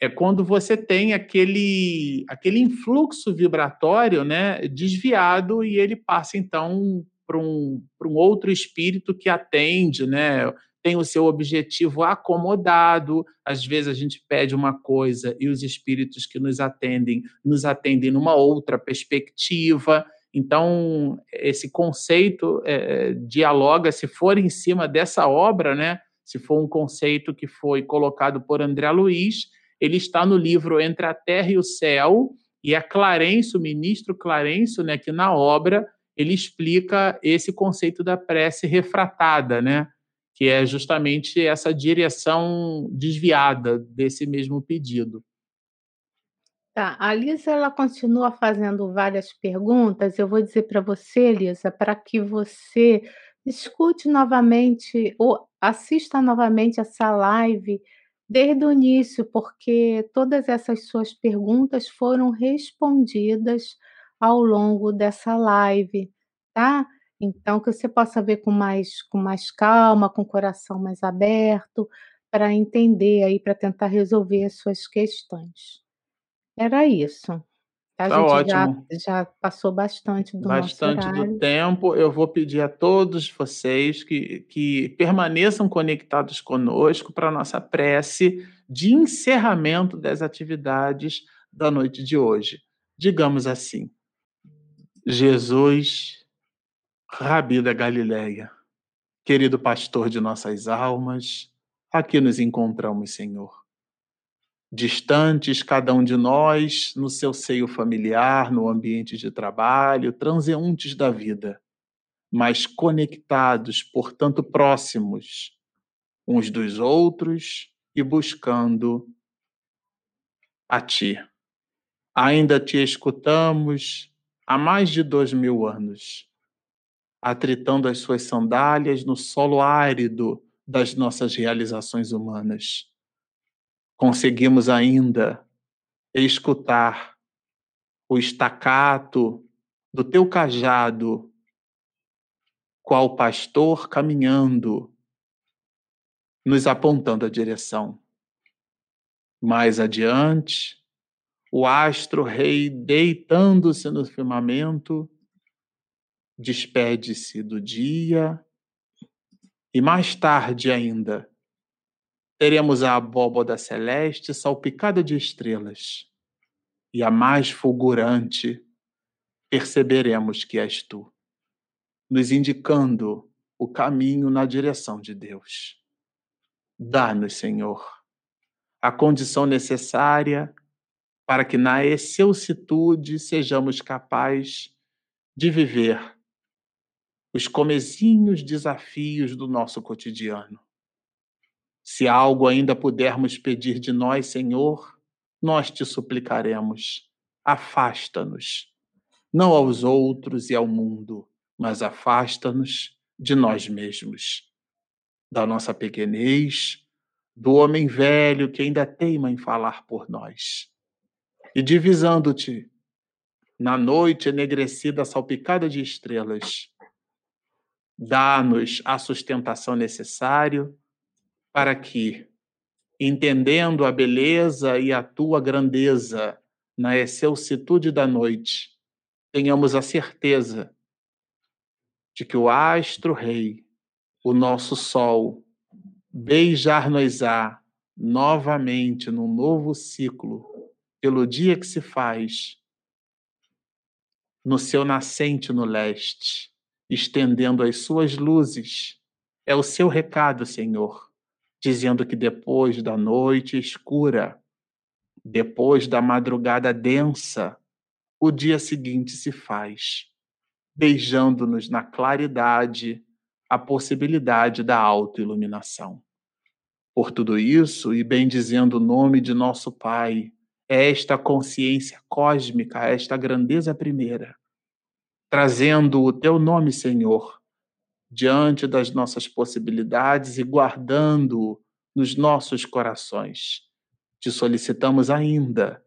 é quando você tem aquele, aquele influxo vibratório né, desviado e ele passa, então, para um, um outro espírito que atende, né, tem o seu objetivo acomodado. Às vezes a gente pede uma coisa e os espíritos que nos atendem nos atendem numa outra perspectiva. Então, esse conceito é, dialoga, se for em cima dessa obra, né, se for um conceito que foi colocado por André Luiz, ele está no livro Entre a Terra e o Céu, e é Clarencio, o ministro Clarencio, né, que na obra ele explica esse conceito da prece refratada, né, que é justamente essa direção desviada desse mesmo pedido. Tá, a Lisa ela continua fazendo várias perguntas. Eu vou dizer para você, Lisa, para que você escute novamente ou assista novamente essa live Desde o início, porque todas essas suas perguntas foram respondidas ao longo dessa live, tá? Então que você possa ver com mais com mais calma, com o coração mais aberto, para entender aí, para tentar resolver as suas questões. Era isso. A Tá gente já ótimo. já passou bastante do Bastante do tempo. Eu vou pedir a todos vocês que que permaneçam conectados conosco para a nossa prece de encerramento das atividades da noite de hoje. Digamos assim: Jesus, Rabi da Galileia, querido pastor de nossas almas, aqui nos encontramos, Senhor. Distantes, cada um de nós, no seu seio familiar, no ambiente de trabalho, transeuntes da vida, mas conectados, portanto próximos uns dos outros e buscando a Ti. Ainda te escutamos há mais de dois mil anos, atritando as suas sandálias no solo árido das nossas realizações humanas conseguimos ainda escutar o estacato do teu cajado, qual pastor caminhando, nos apontando a direção. Mais adiante, o astro-rei, deitando-se no firmamento, despede-se do dia e mais tarde ainda teremos a abóboda celeste salpicada de estrelas, e a mais fulgurante perceberemos que és tu, nos indicando o caminho na direção de Deus. Dá-nos, Senhor, a condição necessária para que na excelsitude sejamos capazes de viver os comezinhos desafios do nosso cotidiano se algo ainda pudermos pedir de nós, Senhor, nós te suplicaremos. Afasta-nos, não aos outros e ao mundo, mas afasta-nos de nós mesmos, da nossa pequenez, do homem velho que ainda teima em falar por nós. E divisando-te na noite enegrecida, salpicada de estrelas, dá-nos a sustentação necessária para que, entendendo a beleza e a tua grandeza na excelsitude da noite, tenhamos a certeza de que o astro-rei, o nosso sol, beijar-nos-á novamente num novo ciclo, pelo dia que se faz, no seu nascente no leste, estendendo as suas luzes. É o seu recado, Senhor, dizendo que depois da noite escura, depois da madrugada densa, o dia seguinte se faz, beijando-nos na claridade a possibilidade da autoiluminação. Por tudo isso, e bendizendo o nome de nosso Pai, esta consciência cósmica, esta grandeza primeira, trazendo o teu nome, Senhor, diante das nossas possibilidades e guardando-o nos nossos corações. Te solicitamos ainda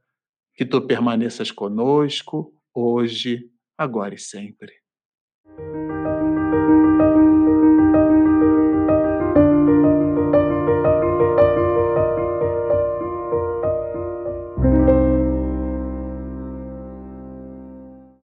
que tu permaneças conosco hoje, agora e sempre.